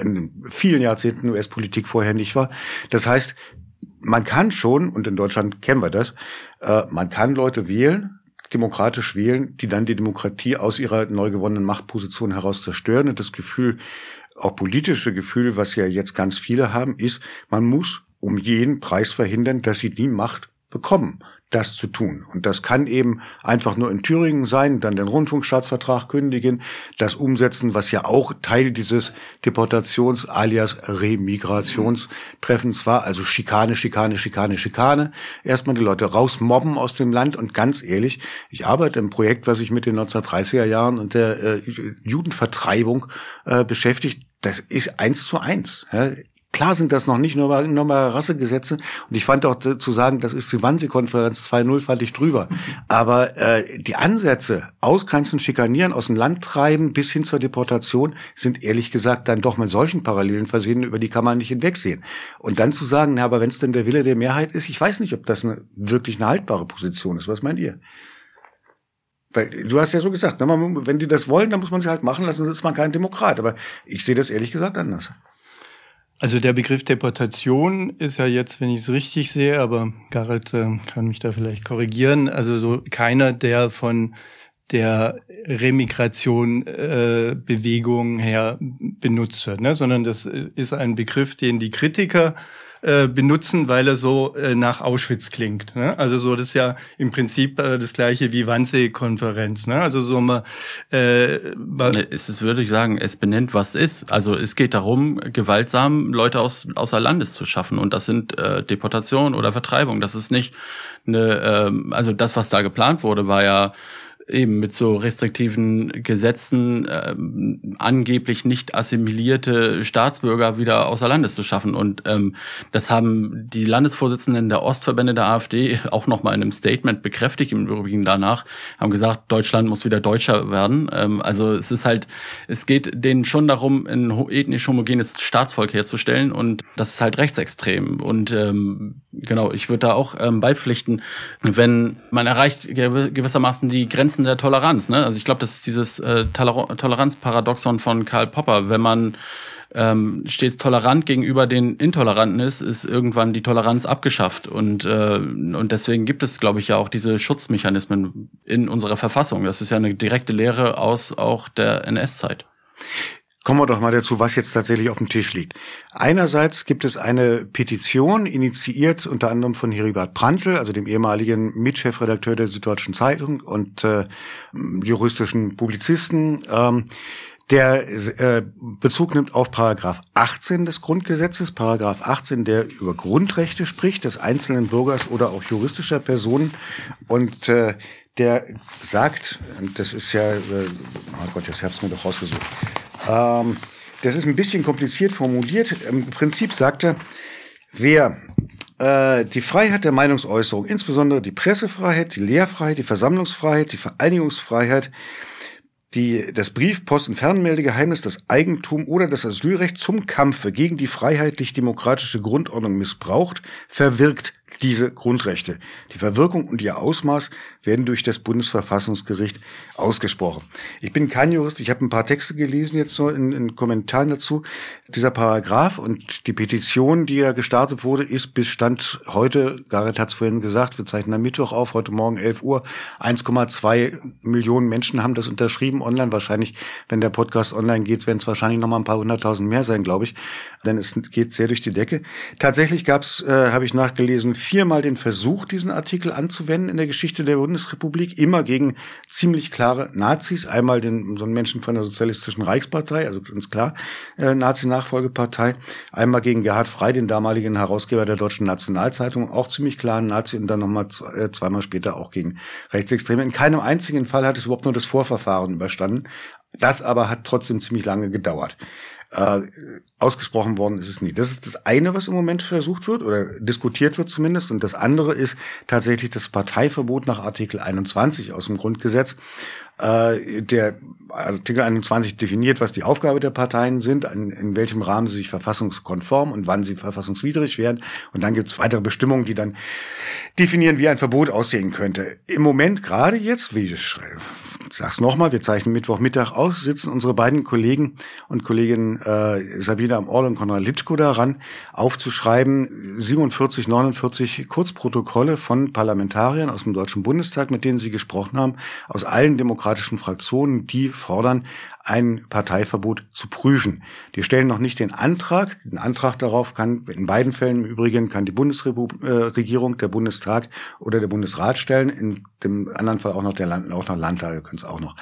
S6: in vielen Jahrzehnten US-Politik vorher nicht war. Das heißt, man kann schon, und in Deutschland kennen wir das, äh, man kann Leute wählen, demokratisch wählen, die dann die Demokratie aus ihrer neu gewonnenen Machtposition heraus zerstören. Und das Gefühl, auch politische Gefühl, was ja jetzt ganz viele haben, ist, man muss um jeden Preis verhindern, dass sie die Macht bekommen das zu tun. Und das kann eben einfach nur in Thüringen sein, dann den Rundfunkstaatsvertrag kündigen, das umsetzen, was ja auch Teil dieses Deportations- alias Remigrationstreffens war, also Schikane, Schikane, Schikane, Schikane. Erstmal die Leute rausmobben aus dem Land und ganz ehrlich, ich arbeite im Projekt, was sich mit den 1930er Jahren und der äh, Judenvertreibung äh, beschäftigt. Das ist eins zu eins. Klar sind das noch nicht nur mal, nur mal Rassegesetze. Und ich fand auch zu sagen, das ist die Wannsee-Konferenz 2.0, fand ich drüber. Aber äh, die Ansätze, ausgrenzen, schikanieren, aus dem Land treiben bis hin zur Deportation, sind ehrlich gesagt dann doch mit solchen Parallelen versehen, über die kann man nicht hinwegsehen. Und dann zu sagen, na, aber wenn es denn der Wille der Mehrheit ist, ich weiß nicht, ob das eine, wirklich eine haltbare Position ist. Was meint ihr? Weil du hast ja so gesagt, wenn die das wollen, dann muss man sie halt machen lassen, dann ist man kein Demokrat. Aber ich sehe das ehrlich gesagt anders.
S7: Also der Begriff Deportation ist ja jetzt, wenn ich es richtig sehe, aber Garrett äh, kann mich da vielleicht korrigieren, also so keiner, der von der Remigration äh, her benutzt wird, ne? sondern das ist ein Begriff, den die Kritiker äh, benutzen, weil er so äh, nach Auschwitz klingt. Ne? Also so das ist ja im Prinzip äh, das gleiche wie Wannsee-Konferenz. Ne? Also so mal. Äh,
S8: es ist, würde ich sagen, es benennt, was ist. Also es geht darum, gewaltsam Leute aus außer Landes zu schaffen und das sind äh, Deportationen oder Vertreibung. Das ist nicht eine, äh, also das, was da geplant wurde, war ja eben mit so restriktiven Gesetzen äh, angeblich nicht assimilierte Staatsbürger wieder außer Landes zu schaffen. Und ähm, das haben die Landesvorsitzenden der Ostverbände der AfD auch nochmal in einem Statement bekräftigt, im Übrigen danach, haben gesagt, Deutschland muss wieder deutscher werden. Ähm, also es ist halt, es geht denen schon darum, ein ethnisch homogenes Staatsvolk herzustellen und das ist halt rechtsextrem. Und ähm, genau, ich würde da auch ähm, beipflichten, wenn man erreicht gewissermaßen die Grenzen Grenzen der Toleranz. Ne? Also ich glaube, das ist dieses äh, Toleranzparadoxon von Karl Popper. Wenn man ähm, stets tolerant gegenüber den Intoleranten ist, ist irgendwann die Toleranz abgeschafft. Und, äh, und deswegen gibt es, glaube ich, ja auch diese Schutzmechanismen in unserer Verfassung. Das ist ja eine direkte Lehre aus auch der NS-Zeit.
S6: Kommen wir doch mal dazu, was jetzt tatsächlich auf dem Tisch liegt. Einerseits gibt es eine Petition, initiiert unter anderem von Heribert Prantl, also dem ehemaligen Mitchefredakteur der Süddeutschen Zeitung und äh, juristischen Publizisten, ähm, der äh, Bezug nimmt auf Paragraph 18 des Grundgesetzes, Paragraph 18, der über Grundrechte spricht, des einzelnen Bürgers oder auch juristischer Personen und äh, der sagt, und das ist ja, äh, oh Gott, jetzt hab's mir doch rausgesucht, ähm, das ist ein bisschen kompliziert formuliert. Im Prinzip sagt er, wer äh, die Freiheit der Meinungsäußerung, insbesondere die Pressefreiheit, die Lehrfreiheit, die Versammlungsfreiheit, die Vereinigungsfreiheit, die, das Brief-, Post- und Fernmeldegeheimnis, das Eigentum oder das Asylrecht zum Kampfe gegen die freiheitlich-demokratische Grundordnung missbraucht, verwirkt diese Grundrechte. Die Verwirkung und ihr Ausmaß werden durch das Bundesverfassungsgericht ausgesprochen. Ich bin kein Jurist, ich habe ein paar Texte gelesen jetzt so in, in Kommentaren dazu. Dieser Paragraph und die Petition, die ja gestartet wurde, ist bis Stand heute, Gareth hat es vorhin gesagt, wir zeichnen am Mittwoch auf, heute Morgen 11 Uhr, 1,2 Millionen Menschen haben das unterschrieben online. Wahrscheinlich, wenn der Podcast online geht, werden es wahrscheinlich noch mal ein paar hunderttausend mehr sein, glaube ich. Denn es geht sehr durch die Decke. Tatsächlich gab es, äh, habe ich nachgelesen, viermal den Versuch, diesen Artikel anzuwenden in der Geschichte der Bundesrepublik, immer gegen ziemlich klare Nazis. Einmal den, so einen Menschen von der Sozialistischen Reichspartei, also ganz klar äh, Nazi-Nachfolgepartei. Einmal gegen Gerhard Frey, den damaligen Herausgeber der Deutschen Nationalzeitung, auch ziemlich klar Nazi und dann nochmal äh, zweimal später auch gegen Rechtsextreme. In keinem einzigen Fall hat es überhaupt nur das Vorverfahren überstanden. Das aber hat trotzdem ziemlich lange gedauert. Äh, ausgesprochen worden ist es nie. Das ist das eine, was im Moment versucht wird oder diskutiert wird zumindest. Und das andere ist tatsächlich das Parteiverbot nach Artikel 21 aus dem Grundgesetz. Äh, der Artikel 21 definiert, was die Aufgabe der Parteien sind, in, in welchem Rahmen sie sich verfassungskonform und wann sie verfassungswidrig werden. Und dann gibt es weitere Bestimmungen, die dann definieren, wie ein Verbot aussehen könnte. Im Moment gerade jetzt, wie ich sag's nochmal, wir zeichnen Mittwochmittag aus, sitzen unsere beiden Kollegen und Kolleginnen äh, Sabine am Orl und Konrad Litschko daran, aufzuschreiben 47, 49 Kurzprotokolle von Parlamentariern aus dem Deutschen Bundestag, mit denen sie gesprochen haben, aus allen demokratischen Fraktionen, die fordern, ein Parteiverbot zu prüfen. Die stellen noch nicht den Antrag. Den Antrag darauf kann in beiden Fällen im Übrigen kann die Bundesregierung, der Bundestag oder der Bundesrat stellen. In dem anderen Fall auch noch der Land, auch noch Landtage können es auch noch.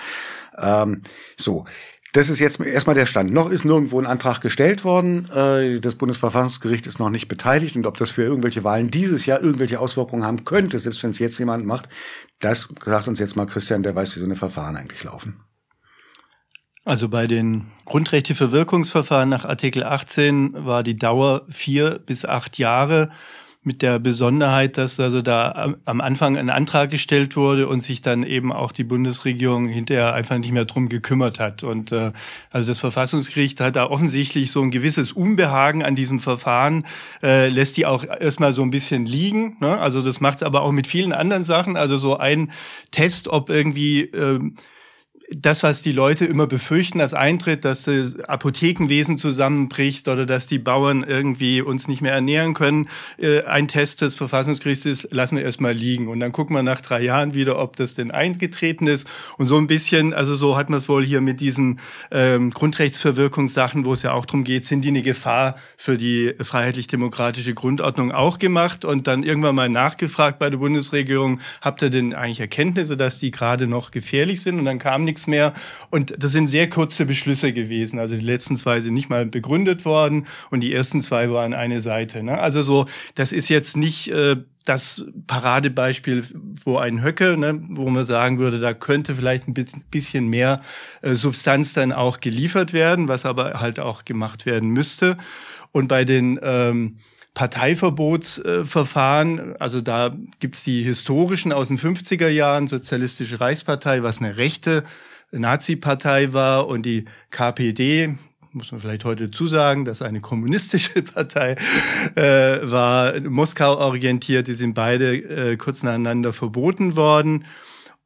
S6: Ähm, so. Das ist jetzt erstmal der Stand. Noch ist nirgendwo ein Antrag gestellt worden. Äh, das Bundesverfassungsgericht ist noch nicht beteiligt. Und ob das für irgendwelche Wahlen dieses Jahr irgendwelche Auswirkungen haben könnte, selbst wenn es jetzt jemand macht, das sagt uns jetzt mal Christian, der weiß, wie so eine Verfahren eigentlich laufen.
S7: Also bei den Grundrechteverwirkungsverfahren nach Artikel 18 war die Dauer vier bis acht Jahre mit der Besonderheit, dass also da am Anfang ein Antrag gestellt wurde und sich dann eben auch die Bundesregierung hinterher einfach nicht mehr drum gekümmert hat. Und äh, also das Verfassungsgericht hat da offensichtlich so ein gewisses Unbehagen an diesem Verfahren, äh, lässt die auch erstmal so ein bisschen liegen. Ne? Also das macht es aber auch mit vielen anderen Sachen. Also so ein Test, ob irgendwie äh, das, was die Leute immer befürchten, das eintritt, dass das Apothekenwesen zusammenbricht oder dass die Bauern irgendwie uns nicht mehr ernähren können. Äh, ein Test des Verfassungsgerichts ist, lassen wir erstmal liegen. Und dann gucken wir nach drei Jahren wieder, ob das denn eingetreten ist. Und so ein bisschen, also so hat man es wohl hier mit diesen ähm, Grundrechtsverwirkungssachen, wo es ja auch darum geht, sind die eine Gefahr für die freiheitlich-demokratische Grundordnung auch gemacht und dann irgendwann mal nachgefragt bei der Bundesregierung, habt ihr denn eigentlich Erkenntnisse, dass die gerade noch gefährlich sind? Und dann kam nichts nichts mehr. Und das sind sehr kurze Beschlüsse gewesen. Also die letzten zwei sind nicht mal begründet worden und die ersten zwei waren eine Seite. Ne? Also so, das ist jetzt nicht äh, das Paradebeispiel, wo ein Höcke, ne, wo man sagen würde, da könnte vielleicht ein bisschen mehr äh, Substanz dann auch geliefert werden, was aber halt auch gemacht werden müsste. Und bei den ähm, Parteiverbotsverfahren. Also da gibt's die historischen aus den 50er Jahren, Sozialistische Reichspartei, was eine rechte Nazi-Partei war und die KPD, muss man vielleicht heute zusagen, dass eine kommunistische Partei äh, war, Moskau orientiert, die sind beide äh, kurz nacheinander verboten worden.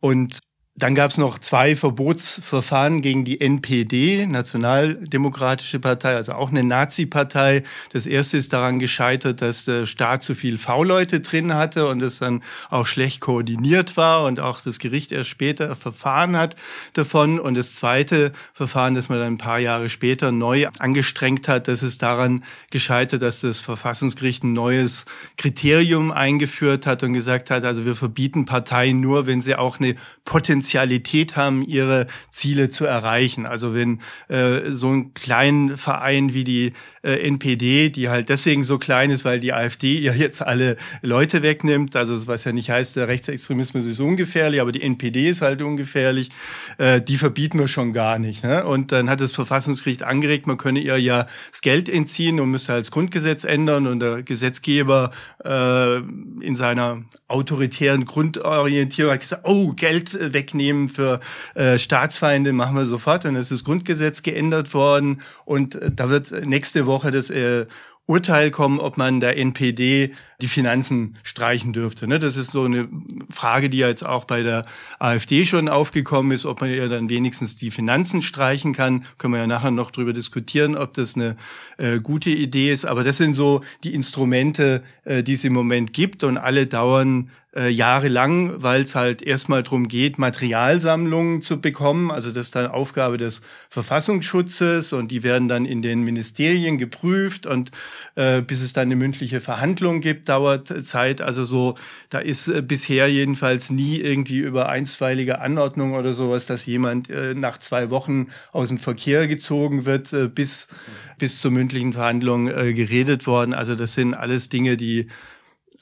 S7: Und dann gab es noch zwei Verbotsverfahren gegen die NPD, Nationaldemokratische Partei, also auch eine Nazi-Partei. Das erste ist daran gescheitert, dass der Staat zu viel V-Leute drin hatte und es dann auch schlecht koordiniert war und auch das Gericht erst später verfahren hat davon. Und das zweite Verfahren, das man dann ein paar Jahre später neu angestrengt hat, das ist daran gescheitert, dass das Verfassungsgericht ein neues Kriterium eingeführt hat und gesagt hat, also wir verbieten Parteien nur, wenn sie auch eine potenzielle Potenzialität haben, ihre Ziele zu erreichen. Also wenn äh, so ein kleiner Verein wie die äh, NPD, die halt deswegen so klein ist, weil die AfD ja jetzt alle Leute wegnimmt, also was ja nicht heißt, der Rechtsextremismus ist ungefährlich, aber die NPD ist halt ungefährlich, äh, die verbieten wir schon gar nicht. Ne? Und dann hat das Verfassungsgericht angeregt, man könne ihr ja das Geld entziehen und müsste halt das Grundgesetz ändern und der Gesetzgeber äh, in seiner autoritären Grundorientierung hat gesagt, oh, Geld wegnehmen für äh, Staatsfeinde machen wir sofort. Und dann ist das Grundgesetz geändert worden und äh, da wird nächste Woche das äh, Urteil kommen, ob man der NPD die Finanzen streichen dürfte. Ne? Das ist so eine Frage, die ja jetzt auch bei der AfD schon aufgekommen ist, ob man ja dann wenigstens die Finanzen streichen kann. Können wir ja nachher noch drüber diskutieren, ob das eine äh, gute Idee ist. Aber das sind so die Instrumente, äh, die es im Moment gibt und alle dauern äh, jahrelang, weil es halt erstmal darum geht, Materialsammlungen zu bekommen. Also das ist dann Aufgabe des Verfassungsschutzes und die werden dann in den Ministerien geprüft und äh, bis es dann eine mündliche Verhandlung gibt Halbdauerzeit. Also so, da ist äh, bisher jedenfalls nie irgendwie über einstweilige Anordnung oder sowas, dass jemand äh, nach zwei Wochen aus dem Verkehr gezogen wird, äh, bis, bis zur mündlichen Verhandlung äh, geredet worden. Also das sind alles Dinge, die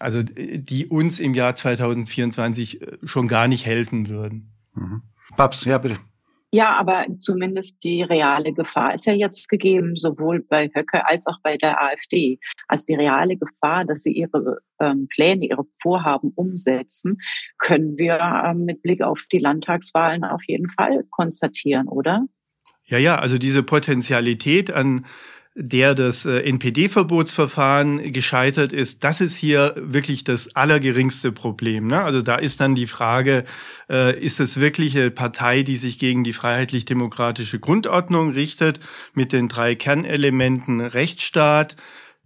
S7: also die uns im Jahr 2024 äh, schon gar nicht helfen würden.
S6: Mhm. Babs, ja bitte.
S9: Ja, aber zumindest die reale Gefahr ist ja jetzt gegeben, sowohl bei Höcke als auch bei der AfD. Also die reale Gefahr, dass sie ihre ähm, Pläne, ihre Vorhaben umsetzen, können wir ähm, mit Blick auf die Landtagswahlen auf jeden Fall konstatieren, oder?
S7: Ja, ja, also diese Potentialität an der das äh, NPD-Verbotsverfahren gescheitert ist, das ist hier wirklich das allergeringste Problem. Ne? Also da ist dann die Frage, äh, ist es wirklich eine Partei, die sich gegen die freiheitlich-demokratische Grundordnung richtet, mit den drei Kernelementen Rechtsstaat,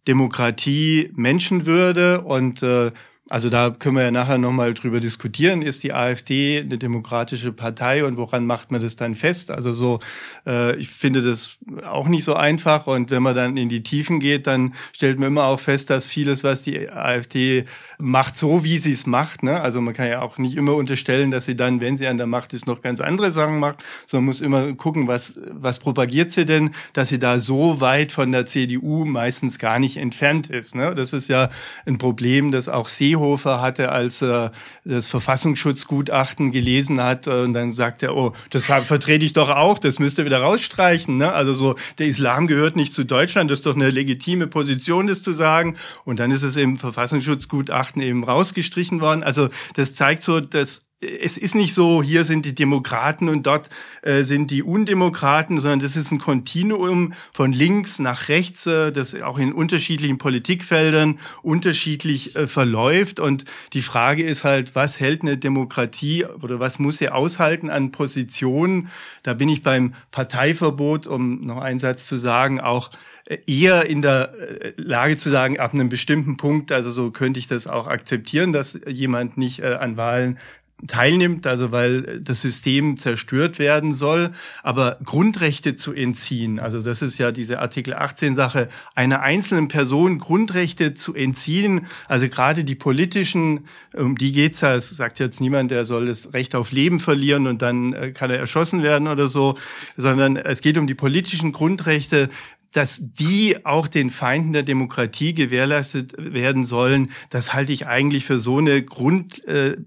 S7: Demokratie, Menschenwürde und äh, also da können wir ja nachher nochmal drüber diskutieren. Ist die AfD eine demokratische Partei und woran macht man das dann fest? Also so, äh, ich finde das auch nicht so einfach. Und wenn man dann in die Tiefen geht, dann stellt man immer auch fest, dass vieles, was die AfD macht, so wie sie es macht. Ne? Also man kann ja auch nicht immer unterstellen, dass sie dann, wenn sie an der Macht ist, noch ganz andere Sachen macht, sondern muss immer gucken, was, was propagiert sie denn, dass sie da so weit von der CDU meistens gar nicht entfernt ist. Ne? Das ist ja ein Problem, das auch Sie Seehofer hatte, als er das Verfassungsschutzgutachten gelesen hat. Und dann sagt er, oh, das vertrete ich doch auch, das müsst ihr wieder rausstreichen. Ne? Also so, der Islam gehört nicht zu Deutschland, das ist doch eine legitime Position, das zu sagen. Und dann ist es im Verfassungsschutzgutachten eben rausgestrichen worden. Also das zeigt so, dass es ist nicht so, hier sind die Demokraten und dort äh, sind die Undemokraten, sondern das ist ein Kontinuum von links nach rechts, äh, das auch in unterschiedlichen Politikfeldern unterschiedlich äh, verläuft. Und die Frage ist halt, was hält eine Demokratie oder was muss sie aushalten an Positionen? Da bin ich beim Parteiverbot, um noch einen Satz zu sagen, auch äh, eher in der äh, Lage zu sagen, ab einem bestimmten Punkt, also so könnte ich das auch akzeptieren, dass jemand nicht äh, an Wahlen teilnimmt, also weil das System zerstört werden soll, aber Grundrechte zu entziehen, also das ist ja diese Artikel 18 Sache, einer einzelnen Person Grundrechte zu entziehen, also gerade die politischen, um die geht's ja, es sagt jetzt niemand, der soll das Recht auf Leben verlieren und dann äh, kann er erschossen werden oder so, sondern es geht um die politischen Grundrechte, dass die auch den Feinden der Demokratie gewährleistet werden sollen, das halte ich eigentlich für so eine Grund äh,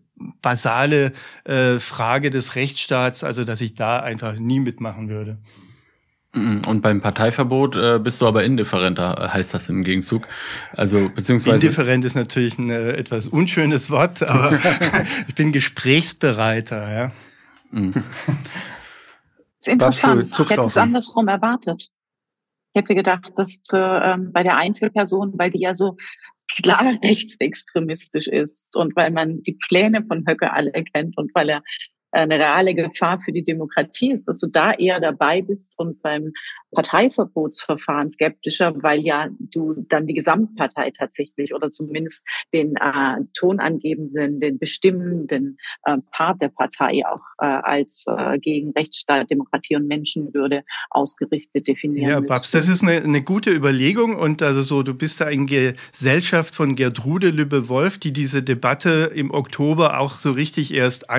S7: basale äh, Frage des Rechtsstaats, also dass ich da einfach nie mitmachen würde.
S8: Mhm. Und beim Parteiverbot äh, bist du aber indifferenter, äh, heißt das im Gegenzug. Also beziehungsweise
S7: indifferent ist natürlich ein äh, etwas unschönes Wort, aber ich bin gesprächsbereiter. Ja.
S9: Mhm. Das ist interessant. Ich hätte es andersrum erwartet. Ich hätte gedacht, dass äh, ähm, bei der Einzelperson, weil die ja so klar rechtsextremistisch ist und weil man die Pläne von Höcke alle kennt und weil er eine reale Gefahr für die Demokratie ist, dass du da eher dabei bist und beim Parteiverbotsverfahren skeptischer, weil ja du dann die Gesamtpartei tatsächlich oder zumindest den äh, tonangebenden, den bestimmenden äh, Part der Partei auch äh, als äh, gegen Rechtsstaat, Demokratie und Menschenwürde ausgerichtet definieren.
S7: Ja, Babs, das ist eine, eine gute Überlegung und also so, du bist da in Gesellschaft von Gertrude Lübbe-Wolf, die diese Debatte im Oktober auch so richtig erst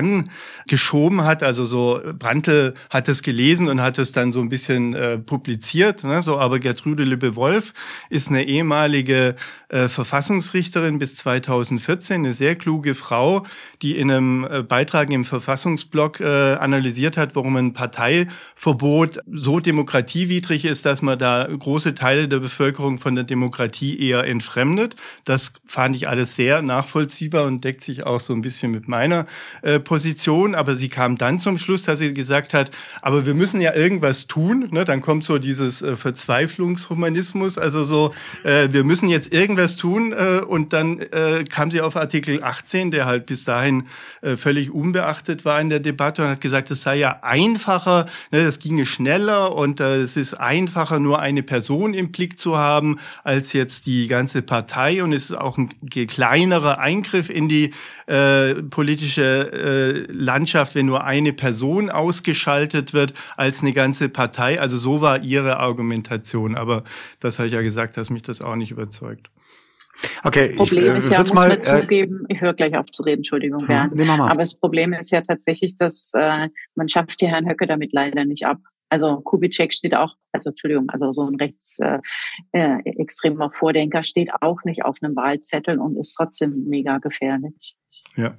S7: angeschoben hat. Also so Brandl hat es gelesen und hat es dann so ein bisschen äh, publiziert. Ne? So, aber Gertrude Lübbe-Wolf ist eine ehemalige äh, Verfassungsrichterin bis 2014, eine sehr kluge Frau, die in einem äh, Beitrag im Verfassungsblog äh, analysiert hat, warum ein Parteiverbot so demokratiewidrig ist, dass man da große Teile der Bevölkerung von der Demokratie eher entfremdet. Das fand ich alles sehr nachvollziehbar und deckt sich auch so ein bisschen mit meiner äh, Position. Aber sie kam dann zum Schluss, dass sie gesagt hat, aber wir müssen ja irgendwas tun. Ne? Dann kommt so dieses äh, Verzweiflungshumanismus, also so, äh, wir müssen jetzt irgendwas tun äh, und dann äh, kam sie auf Artikel 18, der halt bis dahin äh, völlig unbeachtet war in der Debatte und hat gesagt, es sei ja einfacher, ne, das ginge schneller und äh, es ist einfacher, nur eine Person im Blick zu haben, als jetzt die ganze Partei und es ist auch ein kleinerer Eingriff in die äh, politische äh, Landschaft, wenn nur eine Person ausgeschaltet wird, als eine ganze Partei. Also so war ihre Argumentation. Aber das habe ich ja gesagt, dass mich das auch nicht überzeugt.
S6: Okay,
S9: Problem
S6: ich, äh,
S9: ist ja, muss
S6: mal,
S9: man zugeben, ich höre gleich auf zu reden, Entschuldigung, Bernd.
S6: Nee,
S9: Aber das Problem ist ja tatsächlich, dass äh, man schafft die Herrn Höcke damit leider nicht ab. Also Kubitschek steht auch, also Entschuldigung, also so ein rechtsextremer äh, äh, extremer Vordenker steht auch nicht auf einem Wahlzettel und ist trotzdem mega gefährlich.
S6: Ja.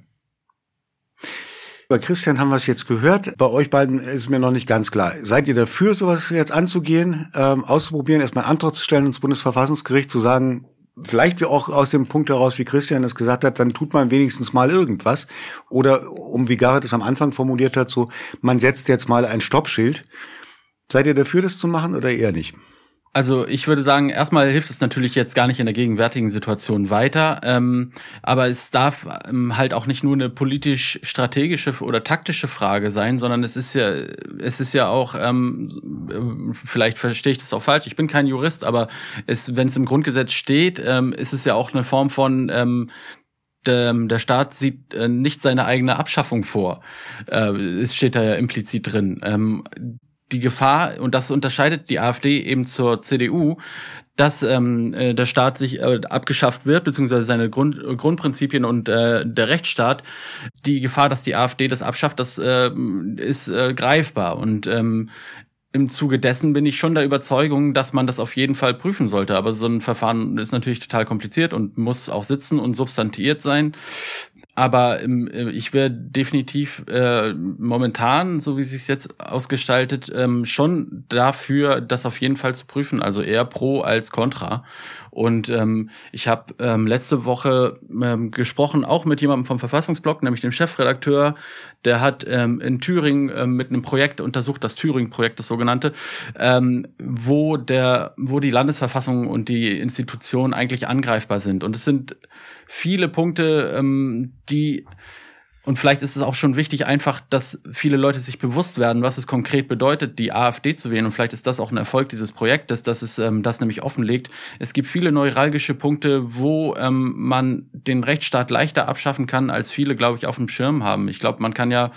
S6: Bei Christian haben wir es jetzt gehört. Bei euch beiden ist mir noch nicht ganz klar. Seid ihr dafür, sowas jetzt anzugehen, ähm, auszuprobieren, erstmal einen Antrag zu stellen ins Bundesverfassungsgericht, zu sagen, vielleicht wie auch aus dem Punkt heraus, wie Christian es gesagt hat, dann tut man wenigstens mal irgendwas. Oder um wie Garrett es am Anfang formuliert hat, so, man setzt jetzt mal ein Stoppschild. Seid ihr dafür, das zu machen oder eher nicht?
S8: Also ich würde sagen, erstmal hilft es natürlich jetzt gar nicht in der gegenwärtigen Situation weiter, ähm, aber es darf ähm, halt auch nicht nur eine politisch-strategische oder taktische Frage sein, sondern es ist ja, es ist ja auch, ähm, vielleicht verstehe ich das auch falsch, ich bin kein Jurist, aber es, wenn es im Grundgesetz steht, ähm, ist es ja auch eine Form von ähm, der Staat sieht äh, nicht seine eigene Abschaffung vor. Äh, es steht da ja implizit drin. Die Gefahr, und das unterscheidet die AfD eben zur CDU, dass ähm, äh, der Staat sich äh, abgeschafft wird, beziehungsweise seine Grund, Grundprinzipien und äh, der Rechtsstaat, die Gefahr, dass die AfD das abschafft, das äh, ist äh, greifbar. Und ähm, im Zuge dessen bin ich schon der Überzeugung, dass man das auf jeden Fall prüfen sollte. Aber so ein Verfahren ist natürlich total kompliziert und muss auch sitzen und substantiiert sein. Aber ähm, äh, ich wäre definitiv äh, momentan, so wie es sich jetzt ausgestaltet, ähm, schon dafür, das auf jeden Fall zu prüfen. Also eher pro als contra. Und ähm, ich habe ähm, letzte Woche ähm, gesprochen, auch mit jemandem vom Verfassungsblock, nämlich dem Chefredakteur. Der hat ähm, in Thüringen ähm, mit einem Projekt untersucht, das Thüringen-Projekt, das sogenannte, ähm, wo der, wo die Landesverfassung und die Institutionen eigentlich angreifbar sind. Und es sind viele Punkte, ähm, die und vielleicht ist es auch schon wichtig, einfach, dass viele Leute sich bewusst werden, was es konkret bedeutet, die AfD zu wählen. Und vielleicht ist das auch ein Erfolg dieses Projektes, dass es ähm, das nämlich offenlegt. Es gibt viele neuralgische Punkte, wo ähm, man den Rechtsstaat leichter abschaffen kann, als viele, glaube ich, auf dem Schirm haben. Ich glaube, man kann ja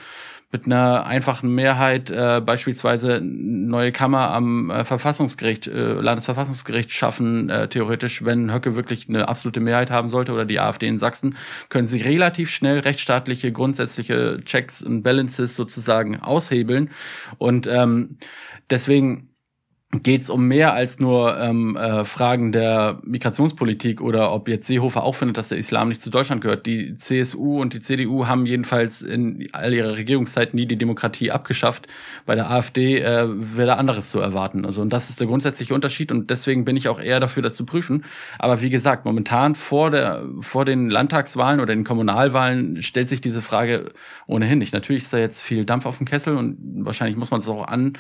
S8: mit einer einfachen Mehrheit äh, beispielsweise neue Kammer am äh, Verfassungsgericht, äh, Landesverfassungsgericht schaffen, äh, theoretisch, wenn Höcke wirklich eine absolute Mehrheit haben sollte oder die AfD in Sachsen, können sie relativ schnell rechtsstaatliche grundsätzliche Checks und Balances sozusagen aushebeln. Und ähm, deswegen geht es um mehr als nur ähm, äh, Fragen der Migrationspolitik oder ob jetzt Seehofer auch findet, dass der Islam nicht zu Deutschland gehört. Die CSU und die CDU haben jedenfalls in all ihrer Regierungszeit nie die Demokratie abgeschafft. Bei der AfD äh, wäre da anderes zu erwarten. Also und das ist der grundsätzliche Unterschied und deswegen bin ich auch eher dafür, das zu prüfen. Aber wie gesagt, momentan vor der vor den Landtagswahlen oder den Kommunalwahlen stellt sich diese Frage ohnehin nicht. Natürlich ist da jetzt viel Dampf auf dem Kessel und wahrscheinlich muss man es auch an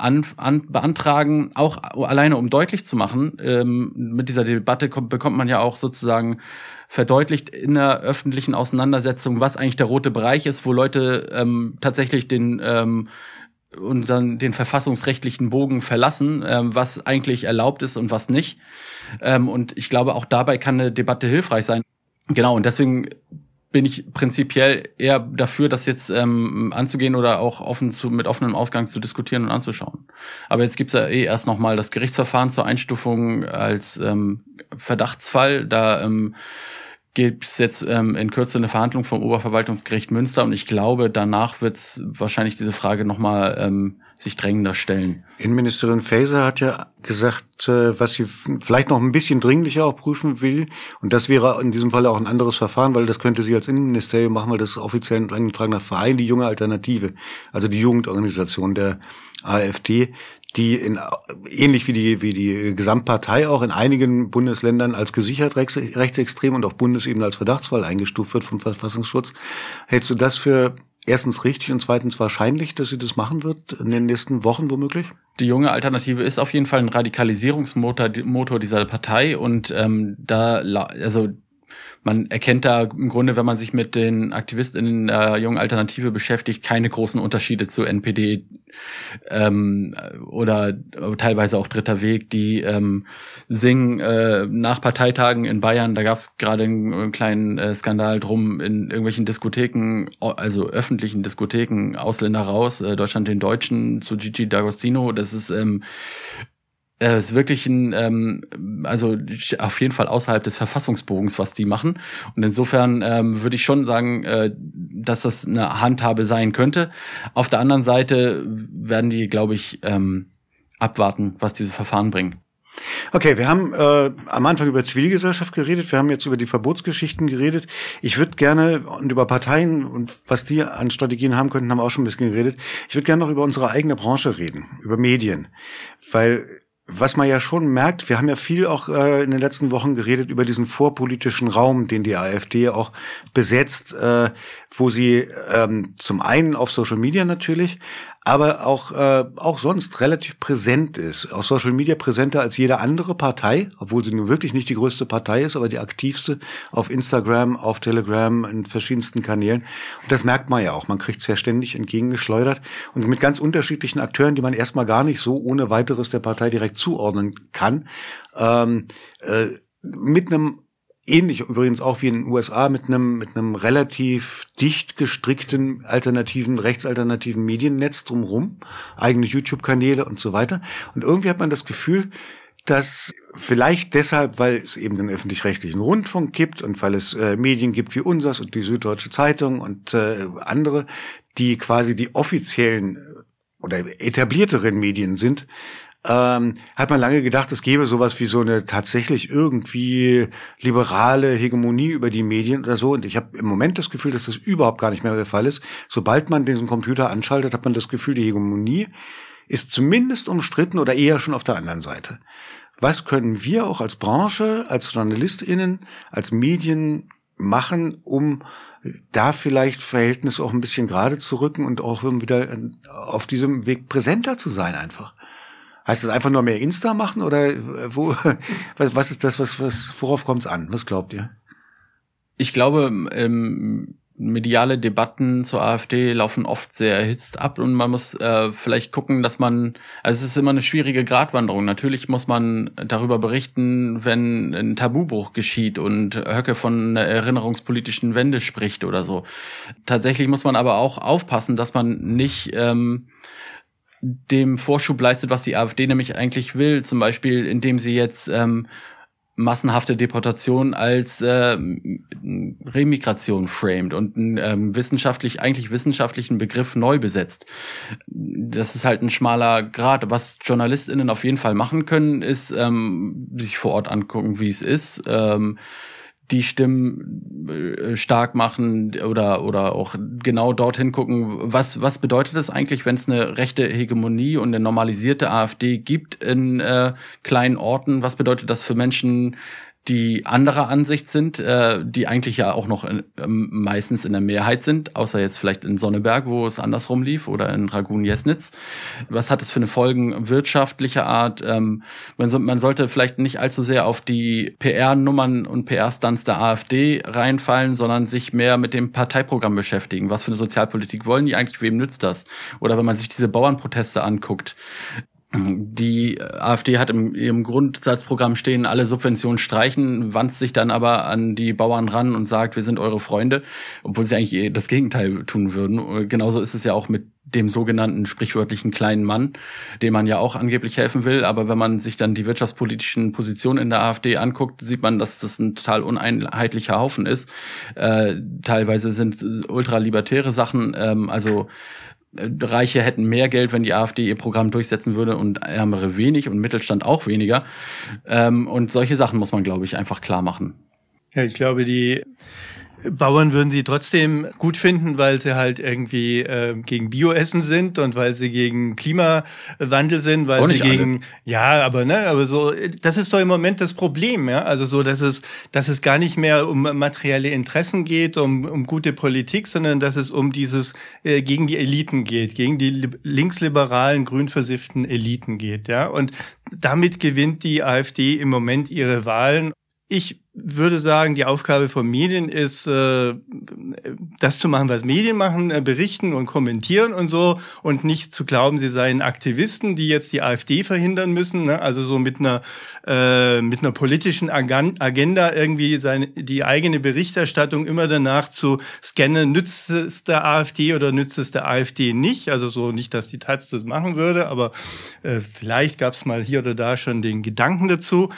S8: an, an, beantragen, auch alleine um deutlich zu machen, ähm, mit dieser Debatte kommt, bekommt man ja auch sozusagen verdeutlicht in der öffentlichen Auseinandersetzung, was eigentlich der rote Bereich ist, wo Leute ähm, tatsächlich den ähm, und dann den verfassungsrechtlichen Bogen verlassen, ähm, was eigentlich erlaubt ist und was nicht. Ähm, und ich glaube, auch dabei kann eine Debatte hilfreich sein. Genau, und deswegen bin ich prinzipiell eher dafür, das jetzt ähm, anzugehen oder auch offen zu, mit offenem Ausgang zu diskutieren und anzuschauen. Aber jetzt gibt's ja eh erst nochmal das Gerichtsverfahren zur Einstufung als ähm, Verdachtsfall. Da ähm, gibt es jetzt ähm, in Kürze eine Verhandlung vom Oberverwaltungsgericht Münster und ich glaube, danach wird's wahrscheinlich diese Frage nochmal ähm, sich drängender stellen.
S6: Innenministerin Faeser hat ja gesagt, äh, was sie vielleicht noch ein bisschen dringlicher auch prüfen will. Und das wäre in diesem Fall auch ein anderes Verfahren, weil das könnte sie als Innenministerium machen, weil das ist offiziell ein eingetragener Verein, die junge Alternative, also die Jugendorganisation der AfD, die in, ähnlich wie die, wie die Gesamtpartei auch in einigen Bundesländern als gesichert rechtsextrem und auf Bundesebene als Verdachtsfall eingestuft wird vom Verfassungsschutz. Hältst du das für erstens richtig und zweitens wahrscheinlich, dass sie das machen wird in den nächsten Wochen womöglich?
S8: Die junge Alternative ist auf jeden Fall ein Radikalisierungsmotor Motor dieser Partei und ähm, da also man erkennt da im Grunde, wenn man sich mit den Aktivistinnen der jungen Alternative beschäftigt, keine großen Unterschiede zur NPD ähm, oder teilweise auch Dritter Weg, die ähm, singen äh, nach Parteitagen in Bayern. Da gab es gerade einen, einen, kleinen äh, Skandal drum in irgendwelchen Diskotheken, also öffentlichen Diskotheken, Ausländer raus, äh, Deutschland den Deutschen zu Gigi D'Agostino. Das ist ähm, äh, ist wirklich ein, ähm, also auf jeden Fall außerhalb des Verfassungsbogens, was die machen. Und insofern ähm, würde ich schon sagen, äh, dass das eine Handhabe sein könnte. Auf der anderen Seite werden die, glaube ich, ähm, abwarten, was diese Verfahren bringen.
S6: Okay, wir haben äh, am Anfang über Zivilgesellschaft geredet, wir haben jetzt über die Verbotsgeschichten geredet. Ich würde gerne und über Parteien und was die an Strategien haben könnten, haben wir auch schon ein bisschen geredet. Ich würde gerne noch über unsere eigene Branche reden, über Medien, weil was man ja schon merkt, wir haben ja viel auch äh, in den letzten Wochen geredet über diesen vorpolitischen Raum, den die AfD auch besetzt, äh, wo sie ähm, zum einen auf Social Media natürlich, aber auch, äh, auch sonst relativ präsent ist. Auf Social Media präsenter als jede andere Partei, obwohl sie nun wirklich nicht die größte Partei ist, aber die aktivste auf Instagram, auf Telegram, in verschiedensten Kanälen. Und das merkt man ja auch. Man kriegt es ja ständig entgegengeschleudert und mit ganz unterschiedlichen Akteuren, die man erstmal gar nicht so ohne weiteres der Partei direkt zuordnen kann. Ähm, äh, mit einem ähnlich übrigens auch wie in den USA mit einem mit einem relativ dicht gestrickten alternativen rechtsalternativen Mediennetz drumherum, eigene YouTube-Kanäle und so weiter. Und irgendwie hat man das Gefühl, dass vielleicht deshalb, weil es eben den öffentlich-rechtlichen Rundfunk gibt und weil es äh, Medien gibt wie unseres und die Süddeutsche Zeitung und äh, andere, die quasi die offiziellen oder etablierteren Medien sind, ähm, hat man lange gedacht, es gäbe sowas wie so eine tatsächlich irgendwie liberale Hegemonie über die Medien oder so. Und ich habe im Moment das Gefühl, dass das überhaupt gar nicht mehr der Fall ist. Sobald man diesen Computer anschaltet, hat man das Gefühl, die Hegemonie ist zumindest umstritten oder eher schon auf der anderen Seite. Was können wir auch als Branche, als JournalistInnen, als Medien machen, um da vielleicht Verhältnisse auch ein bisschen gerade zu rücken und auch wieder auf diesem Weg präsenter zu sein einfach? Heißt das einfach nur mehr Insta machen oder äh, wo, was, was ist das, was, was, worauf kommt es an? Was glaubt ihr?
S8: Ich glaube, ähm, mediale Debatten zur AfD laufen oft sehr erhitzt ab und man muss äh, vielleicht gucken, dass man, also es ist immer eine schwierige Gratwanderung. Natürlich muss man darüber berichten, wenn ein Tabubruch geschieht und Höcke von einer erinnerungspolitischen Wende spricht oder so. Tatsächlich muss man aber auch aufpassen, dass man nicht ähm, dem Vorschub leistet, was die AfD nämlich eigentlich will, zum Beispiel indem sie jetzt ähm, massenhafte Deportation als äh, Remigration framed und einen ähm, wissenschaftlich, eigentlich wissenschaftlichen Begriff neu besetzt. Das ist halt ein schmaler Grad. Was JournalistInnen auf jeden Fall machen können, ist ähm, sich vor Ort angucken, wie es ist. Ähm, die Stimmen äh, stark machen oder oder auch genau dorthin gucken, was was bedeutet das eigentlich, wenn es eine rechte Hegemonie und eine normalisierte AfD gibt in äh, kleinen Orten? Was bedeutet das für Menschen, die anderer Ansicht sind, äh, die eigentlich ja auch noch in, ähm, meistens in der Mehrheit sind, außer jetzt vielleicht in Sonneberg, wo es andersrum lief, oder in Ragun-Jesnitz. Was hat es für eine Folgen wirtschaftlicher Art? Ähm, man, so, man sollte vielleicht nicht allzu sehr auf die PR-Nummern und PR-Stunts der AfD reinfallen, sondern sich mehr mit dem Parteiprogramm beschäftigen. Was für eine Sozialpolitik wollen die eigentlich? Wem nützt das? Oder wenn man sich diese Bauernproteste anguckt, die AfD hat im, ihrem Grundsatzprogramm stehen, alle Subventionen streichen, wandt sich dann aber an die Bauern ran und sagt, wir sind eure Freunde, obwohl sie eigentlich das Gegenteil tun würden. Genauso ist es ja auch mit dem sogenannten sprichwörtlichen kleinen Mann, dem man ja auch angeblich helfen will. Aber wenn man sich dann die wirtschaftspolitischen Positionen in der AfD anguckt, sieht man, dass das ein total uneinheitlicher Haufen ist. Äh, teilweise sind ultralibertäre Sachen, ähm, also Reiche hätten mehr Geld, wenn die AfD ihr Programm durchsetzen würde und Ärmere wenig und Mittelstand auch weniger. Ähm, und solche Sachen muss man, glaube ich, einfach klar machen.
S7: Ja, ich glaube, die Bauern würden sie trotzdem gut finden, weil sie halt irgendwie äh, gegen Bioessen sind und weil sie gegen Klimawandel sind, weil sie gegen alle. ja, aber ne, aber so das ist doch im Moment das Problem, ja, also so, dass es dass es gar nicht mehr um materielle Interessen geht, um um gute Politik, sondern dass es um dieses äh, gegen die Eliten geht, gegen die linksliberalen, grünversifften Eliten geht, ja, und damit gewinnt die AfD im Moment ihre Wahlen. Ich würde sagen, die Aufgabe von Medien ist, äh, das zu machen, was Medien machen, äh, berichten und kommentieren und so und nicht zu glauben, sie seien Aktivisten, die jetzt die AfD verhindern müssen, ne? also so mit einer äh, mit einer politischen Agenda irgendwie seine die eigene Berichterstattung immer danach zu scannen, nützt es der AfD oder nützt es der AfD nicht, also so nicht, dass die Taz das machen würde, aber äh, vielleicht gab es mal hier oder da schon den Gedanken dazu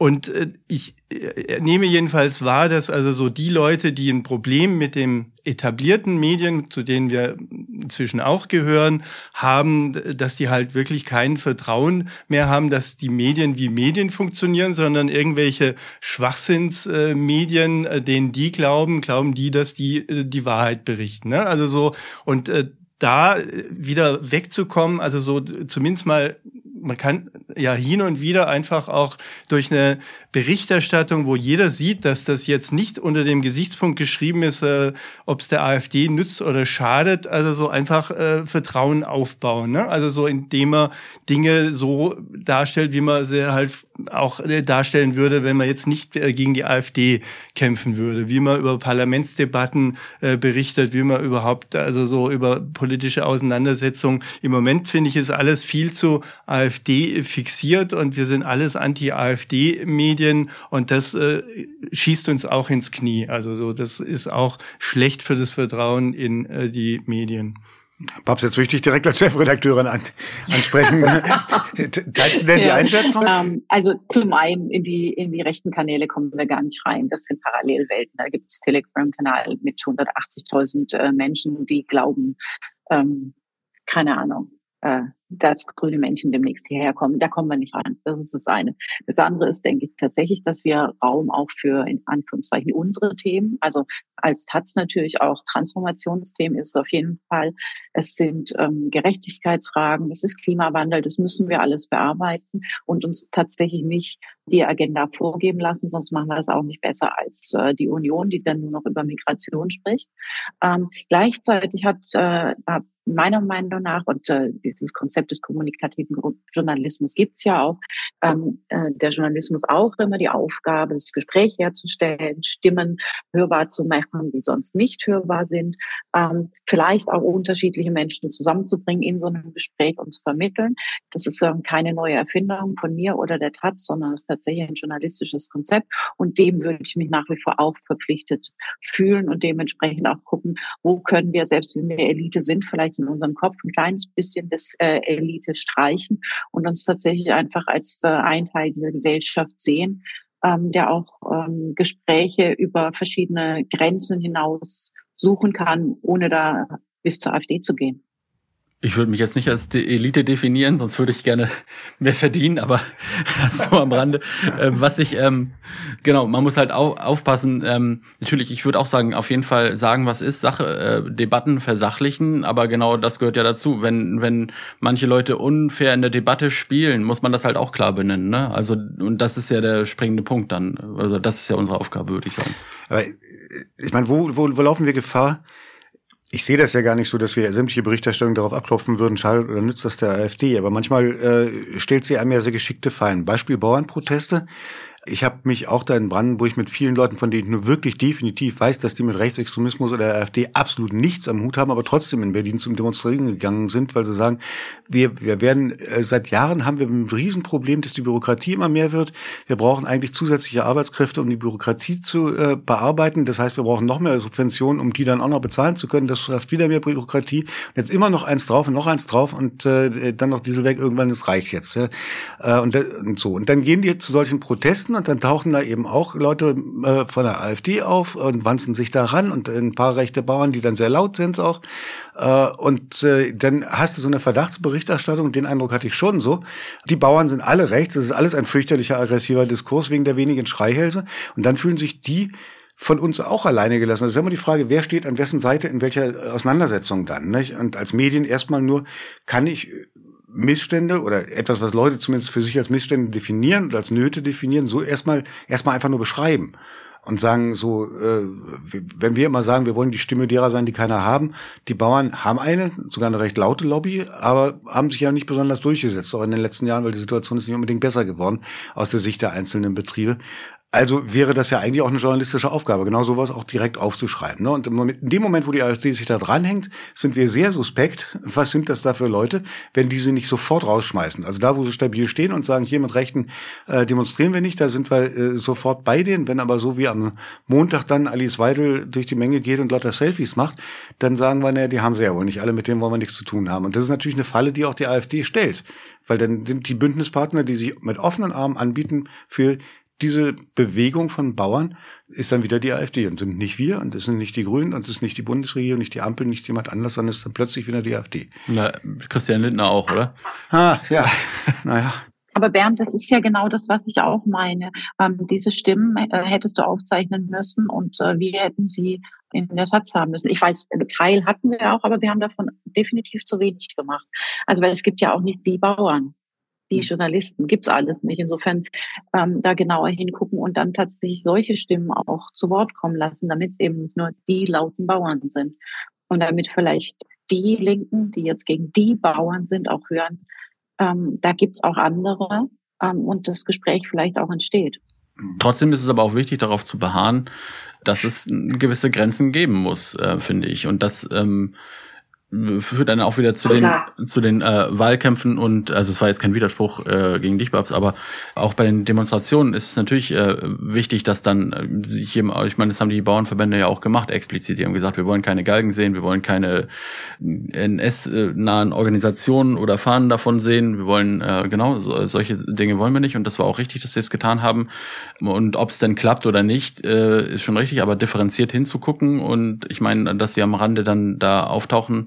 S7: und äh, ich äh, nehme jedenfalls wahr, dass also so die Leute, die ein Problem mit dem etablierten Medien, zu denen wir inzwischen auch gehören, haben, dass die halt wirklich kein Vertrauen mehr haben, dass die Medien wie Medien funktionieren, sondern irgendwelche Schwachsinnsmedien, äh, denen die glauben, glauben die, dass die die Wahrheit berichten. Ne? Also so und da wieder wegzukommen, also so zumindest mal man kann ja hin und wieder einfach auch durch eine Berichterstattung, wo jeder sieht, dass das jetzt nicht unter dem Gesichtspunkt geschrieben ist, äh, ob es der AfD nützt oder schadet, also so einfach äh, Vertrauen aufbauen. Ne? Also so indem er Dinge so darstellt, wie man sie halt auch äh, darstellen würde, wenn man jetzt nicht äh, gegen die AfD kämpfen würde, wie man über Parlamentsdebatten äh, berichtet, wie man überhaupt, also so über politische Auseinandersetzungen. Im Moment finde ich, ist alles viel zu AfD fixiert und wir sind alles Anti-AfD-Medien und das äh, schießt uns auch ins Knie. Also so, das ist auch schlecht für das Vertrauen in äh, die Medien.
S6: Babs, jetzt möchte ich direkt als Chefredakteurin an, ansprechen. Teilst du denn die Einschätzung?
S9: Ähm, also zum einen in die, in die rechten Kanäle kommen wir gar nicht rein. Das sind Parallelwelten. Da gibt es Telegram-Kanal mit 180.000 äh, Menschen, die glauben, ähm, keine Ahnung, äh, dass grüne Männchen demnächst hierher kommen. Da kommen wir nicht rein. Das ist das eine. Das andere ist, denke ich, tatsächlich, dass wir Raum auch für, in Anführungszeichen, unsere Themen, also als Taz natürlich auch Transformationsthemen ist es auf jeden Fall. Es sind ähm, Gerechtigkeitsfragen, es ist Klimawandel, das müssen wir alles bearbeiten und uns tatsächlich nicht die Agenda vorgeben lassen, sonst machen wir das auch nicht besser als äh, die Union, die dann nur noch über Migration spricht. Ähm, gleichzeitig hat äh, meiner Meinung nach, und äh, dieses Konzept des kommunikativen Journalismus gibt's ja auch, ähm, äh, der Journalismus auch immer die Aufgabe, das Gespräch herzustellen, Stimmen hörbar zu machen, die sonst nicht hörbar sind, ähm, vielleicht auch unterschiedliche Menschen zusammenzubringen in so einem Gespräch und zu vermitteln. Das ist ähm, keine neue Erfindung von mir oder der Taz, sondern es ist tatsächlich ein journalistisches Konzept und dem würde ich mich nach wie vor auch verpflichtet fühlen und dementsprechend auch gucken, wo können wir, selbst wenn wir Elite sind, vielleicht in unserem Kopf ein kleines bisschen das äh, Elite streichen und uns tatsächlich einfach als äh, ein Teil dieser Gesellschaft sehen, ähm, der auch ähm, Gespräche über verschiedene Grenzen hinaus suchen kann, ohne da bis zur AfD zu gehen.
S8: Ich würde mich jetzt nicht als die Elite definieren, sonst würde ich gerne mehr verdienen, aber das nur am Rande. Ähm, was ich, ähm, genau, man muss halt au aufpassen. Ähm, natürlich, ich würde auch sagen, auf jeden Fall sagen, was ist, Sache, äh, Debatten versachlichen, aber genau das gehört ja dazu. Wenn, wenn manche Leute unfair in der Debatte spielen, muss man das halt auch klar benennen. Ne? Also, und das ist ja der springende Punkt dann. Also das ist ja unsere Aufgabe, würde ich sagen.
S6: Aber ich meine, wo, wo, wo laufen wir Gefahr? Ich sehe das ja gar nicht so, dass wir sämtliche Berichterstattung darauf abklopfen würden, schadet oder nützt das der AfD. Aber manchmal äh, stellt sie einem ja sehr geschickte Fallen. Beispiel Bauernproteste. Ich habe mich auch da in Brandenburg mit vielen Leuten, von denen ich nur wirklich definitiv weiß, dass die mit Rechtsextremismus oder der AfD absolut nichts am Hut haben, aber trotzdem in Berlin zum Demonstrieren gegangen sind, weil sie sagen, wir, wir werden, äh, seit Jahren haben wir ein Riesenproblem, dass die Bürokratie immer mehr wird. Wir brauchen eigentlich zusätzliche Arbeitskräfte, um die Bürokratie zu äh, bearbeiten. Das heißt, wir brauchen noch mehr Subventionen, um die dann auch noch bezahlen zu können. Das schafft wieder mehr Bürokratie. Und jetzt immer noch eins drauf und noch eins drauf und äh, dann noch Dieselwerk, irgendwann ist reich jetzt. Ja? Äh, und, und so. Und dann gehen die zu solchen Protesten Protesten und dann tauchen da eben auch Leute äh, von der AfD auf und wanzen sich da ran und ein paar rechte Bauern, die dann sehr laut sind auch. Äh, und äh, dann hast du so eine Verdachtsberichterstattung, den Eindruck hatte ich schon so. Die Bauern sind alle rechts, es ist alles ein fürchterlicher aggressiver Diskurs wegen der wenigen Schreihälse. Und dann fühlen sich die von uns auch alleine gelassen. Das ist immer die Frage, wer steht an wessen Seite in welcher Auseinandersetzung dann. Nicht? Und als Medien erstmal nur, kann ich Missstände oder etwas, was Leute zumindest für sich als Missstände definieren oder als Nöte definieren, so erstmal erstmal einfach nur beschreiben und sagen so, äh, wenn wir immer sagen, wir wollen die Stimme derer sein, die keiner haben, die Bauern haben eine, sogar eine recht laute Lobby, aber haben sich ja nicht besonders durchgesetzt, auch in den letzten Jahren, weil die Situation ist nicht unbedingt besser geworden aus der Sicht der einzelnen Betriebe. Also wäre das ja eigentlich auch eine journalistische Aufgabe, genau sowas auch direkt aufzuschreiben. Ne? Und in dem Moment, wo die AfD sich da dranhängt, sind wir sehr suspekt. Was sind das da für Leute, wenn die sie nicht sofort rausschmeißen? Also da, wo sie stabil stehen und sagen, hier mit Rechten äh, demonstrieren wir nicht, da sind wir äh, sofort bei denen. Wenn aber so wie am Montag dann Alice Weidel durch die Menge geht und lauter Selfies macht, dann sagen wir, naja, die haben sie ja wohl nicht alle, mit denen wollen wir nichts zu tun haben. Und das ist natürlich eine Falle, die auch die AfD stellt. Weil dann sind die Bündnispartner, die sich mit offenen Armen anbieten für diese Bewegung von Bauern ist dann wieder die AfD und sind nicht wir und es sind nicht die Grünen und es ist nicht die Bundesregierung, nicht die Ampel, nicht jemand anders, sondern es ist dann plötzlich wieder die AfD.
S8: Na, Christian Lindner auch, oder?
S6: Ah, ja. naja.
S9: Aber Bernd, das ist ja genau das, was ich auch meine. Ähm, diese Stimmen äh, hättest du aufzeichnen müssen und äh, wir hätten sie in der Taz haben müssen. Ich weiß, Teil hatten wir auch, aber wir haben davon definitiv zu wenig gemacht. Also weil es gibt ja auch nicht die Bauern die hm. Journalisten, gibt's alles nicht. Insofern ähm, da genauer hingucken und dann tatsächlich solche Stimmen auch zu Wort kommen lassen, damit es eben nicht nur die lauten Bauern sind. Und damit vielleicht die Linken, die jetzt gegen die Bauern sind, auch hören, ähm, da gibt's auch andere ähm, und das Gespräch vielleicht auch entsteht.
S8: Trotzdem ist es aber auch wichtig, darauf zu beharren, dass es gewisse Grenzen geben muss, äh, finde ich. Und dass ähm, führt dann auch wieder zu den zu den äh, Wahlkämpfen und also es war jetzt kein Widerspruch äh, gegen dich Babs, aber auch bei den Demonstrationen ist es natürlich äh, wichtig, dass dann äh, sich ich meine, das haben die Bauernverbände ja auch gemacht explizit, die haben gesagt, wir wollen keine Galgen sehen, wir wollen keine NS-nahen Organisationen oder Fahnen davon sehen, wir wollen äh, genau so, solche Dinge wollen wir nicht und das war auch richtig, dass sie es getan haben. Und ob es denn klappt oder nicht, äh, ist schon richtig, aber differenziert hinzugucken und ich meine, dass sie am Rande dann da auftauchen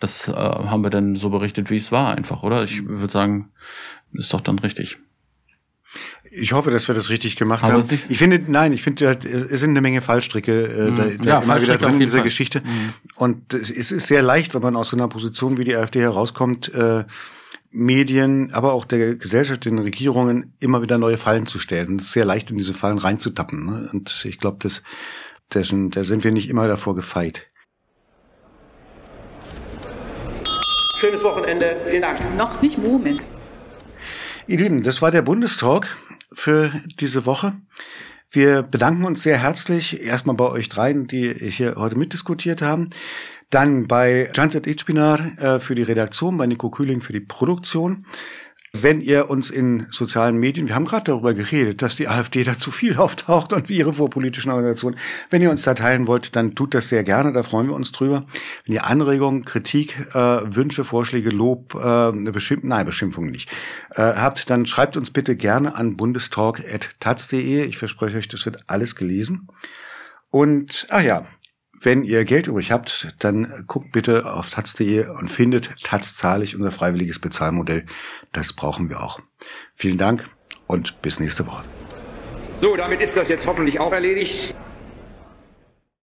S8: das äh, haben wir dann so berichtet, wie es war, einfach, oder? Ich würde sagen, ist doch dann richtig.
S6: Ich hoffe, dass wir das richtig gemacht haben. haben. Ich finde, nein, ich finde, es sind eine Menge Fallstricke äh, mhm. da, da ja, immer wieder drin in dieser Fall. Geschichte. Mhm. Und es ist sehr leicht, wenn man aus so einer Position wie die AfD herauskommt, äh, Medien, aber auch der Gesellschaft, den Regierungen immer wieder neue Fallen zu stellen. Und es ist sehr leicht, in diese Fallen reinzutappen. Ne? Und ich glaube, das, dessen, da sind wir nicht immer davor gefeit.
S10: Schönes Wochenende. Vielen Dank.
S1: Noch nicht Moment.
S6: Ihr Lieben, das war der Bundestalk für diese Woche. Wir bedanken uns sehr herzlich erstmal bei euch dreien, die hier heute mitdiskutiert haben. Dann bei Janset Itspinar äh, für die Redaktion, bei Nico Kühling für die Produktion. Wenn ihr uns in sozialen Medien, wir haben gerade darüber geredet, dass die AfD da zu viel auftaucht und ihre vorpolitischen Organisationen, wenn ihr uns da teilen wollt, dann tut das sehr gerne, da freuen wir uns drüber. Wenn ihr Anregungen, Kritik, äh, Wünsche, Vorschläge, Lob, äh, Beschimpfung, nein, Beschimpfung nicht, äh, habt, dann schreibt uns bitte gerne an bundestalk.taz.de. Ich verspreche euch, das wird alles gelesen. Und, ach ja, wenn ihr Geld übrig habt, dann guckt bitte auf taz.de und findet Taz unser freiwilliges Bezahlmodell. Das brauchen wir auch. Vielen Dank und bis nächste Woche.
S4: So, damit ist das jetzt hoffentlich auch erledigt.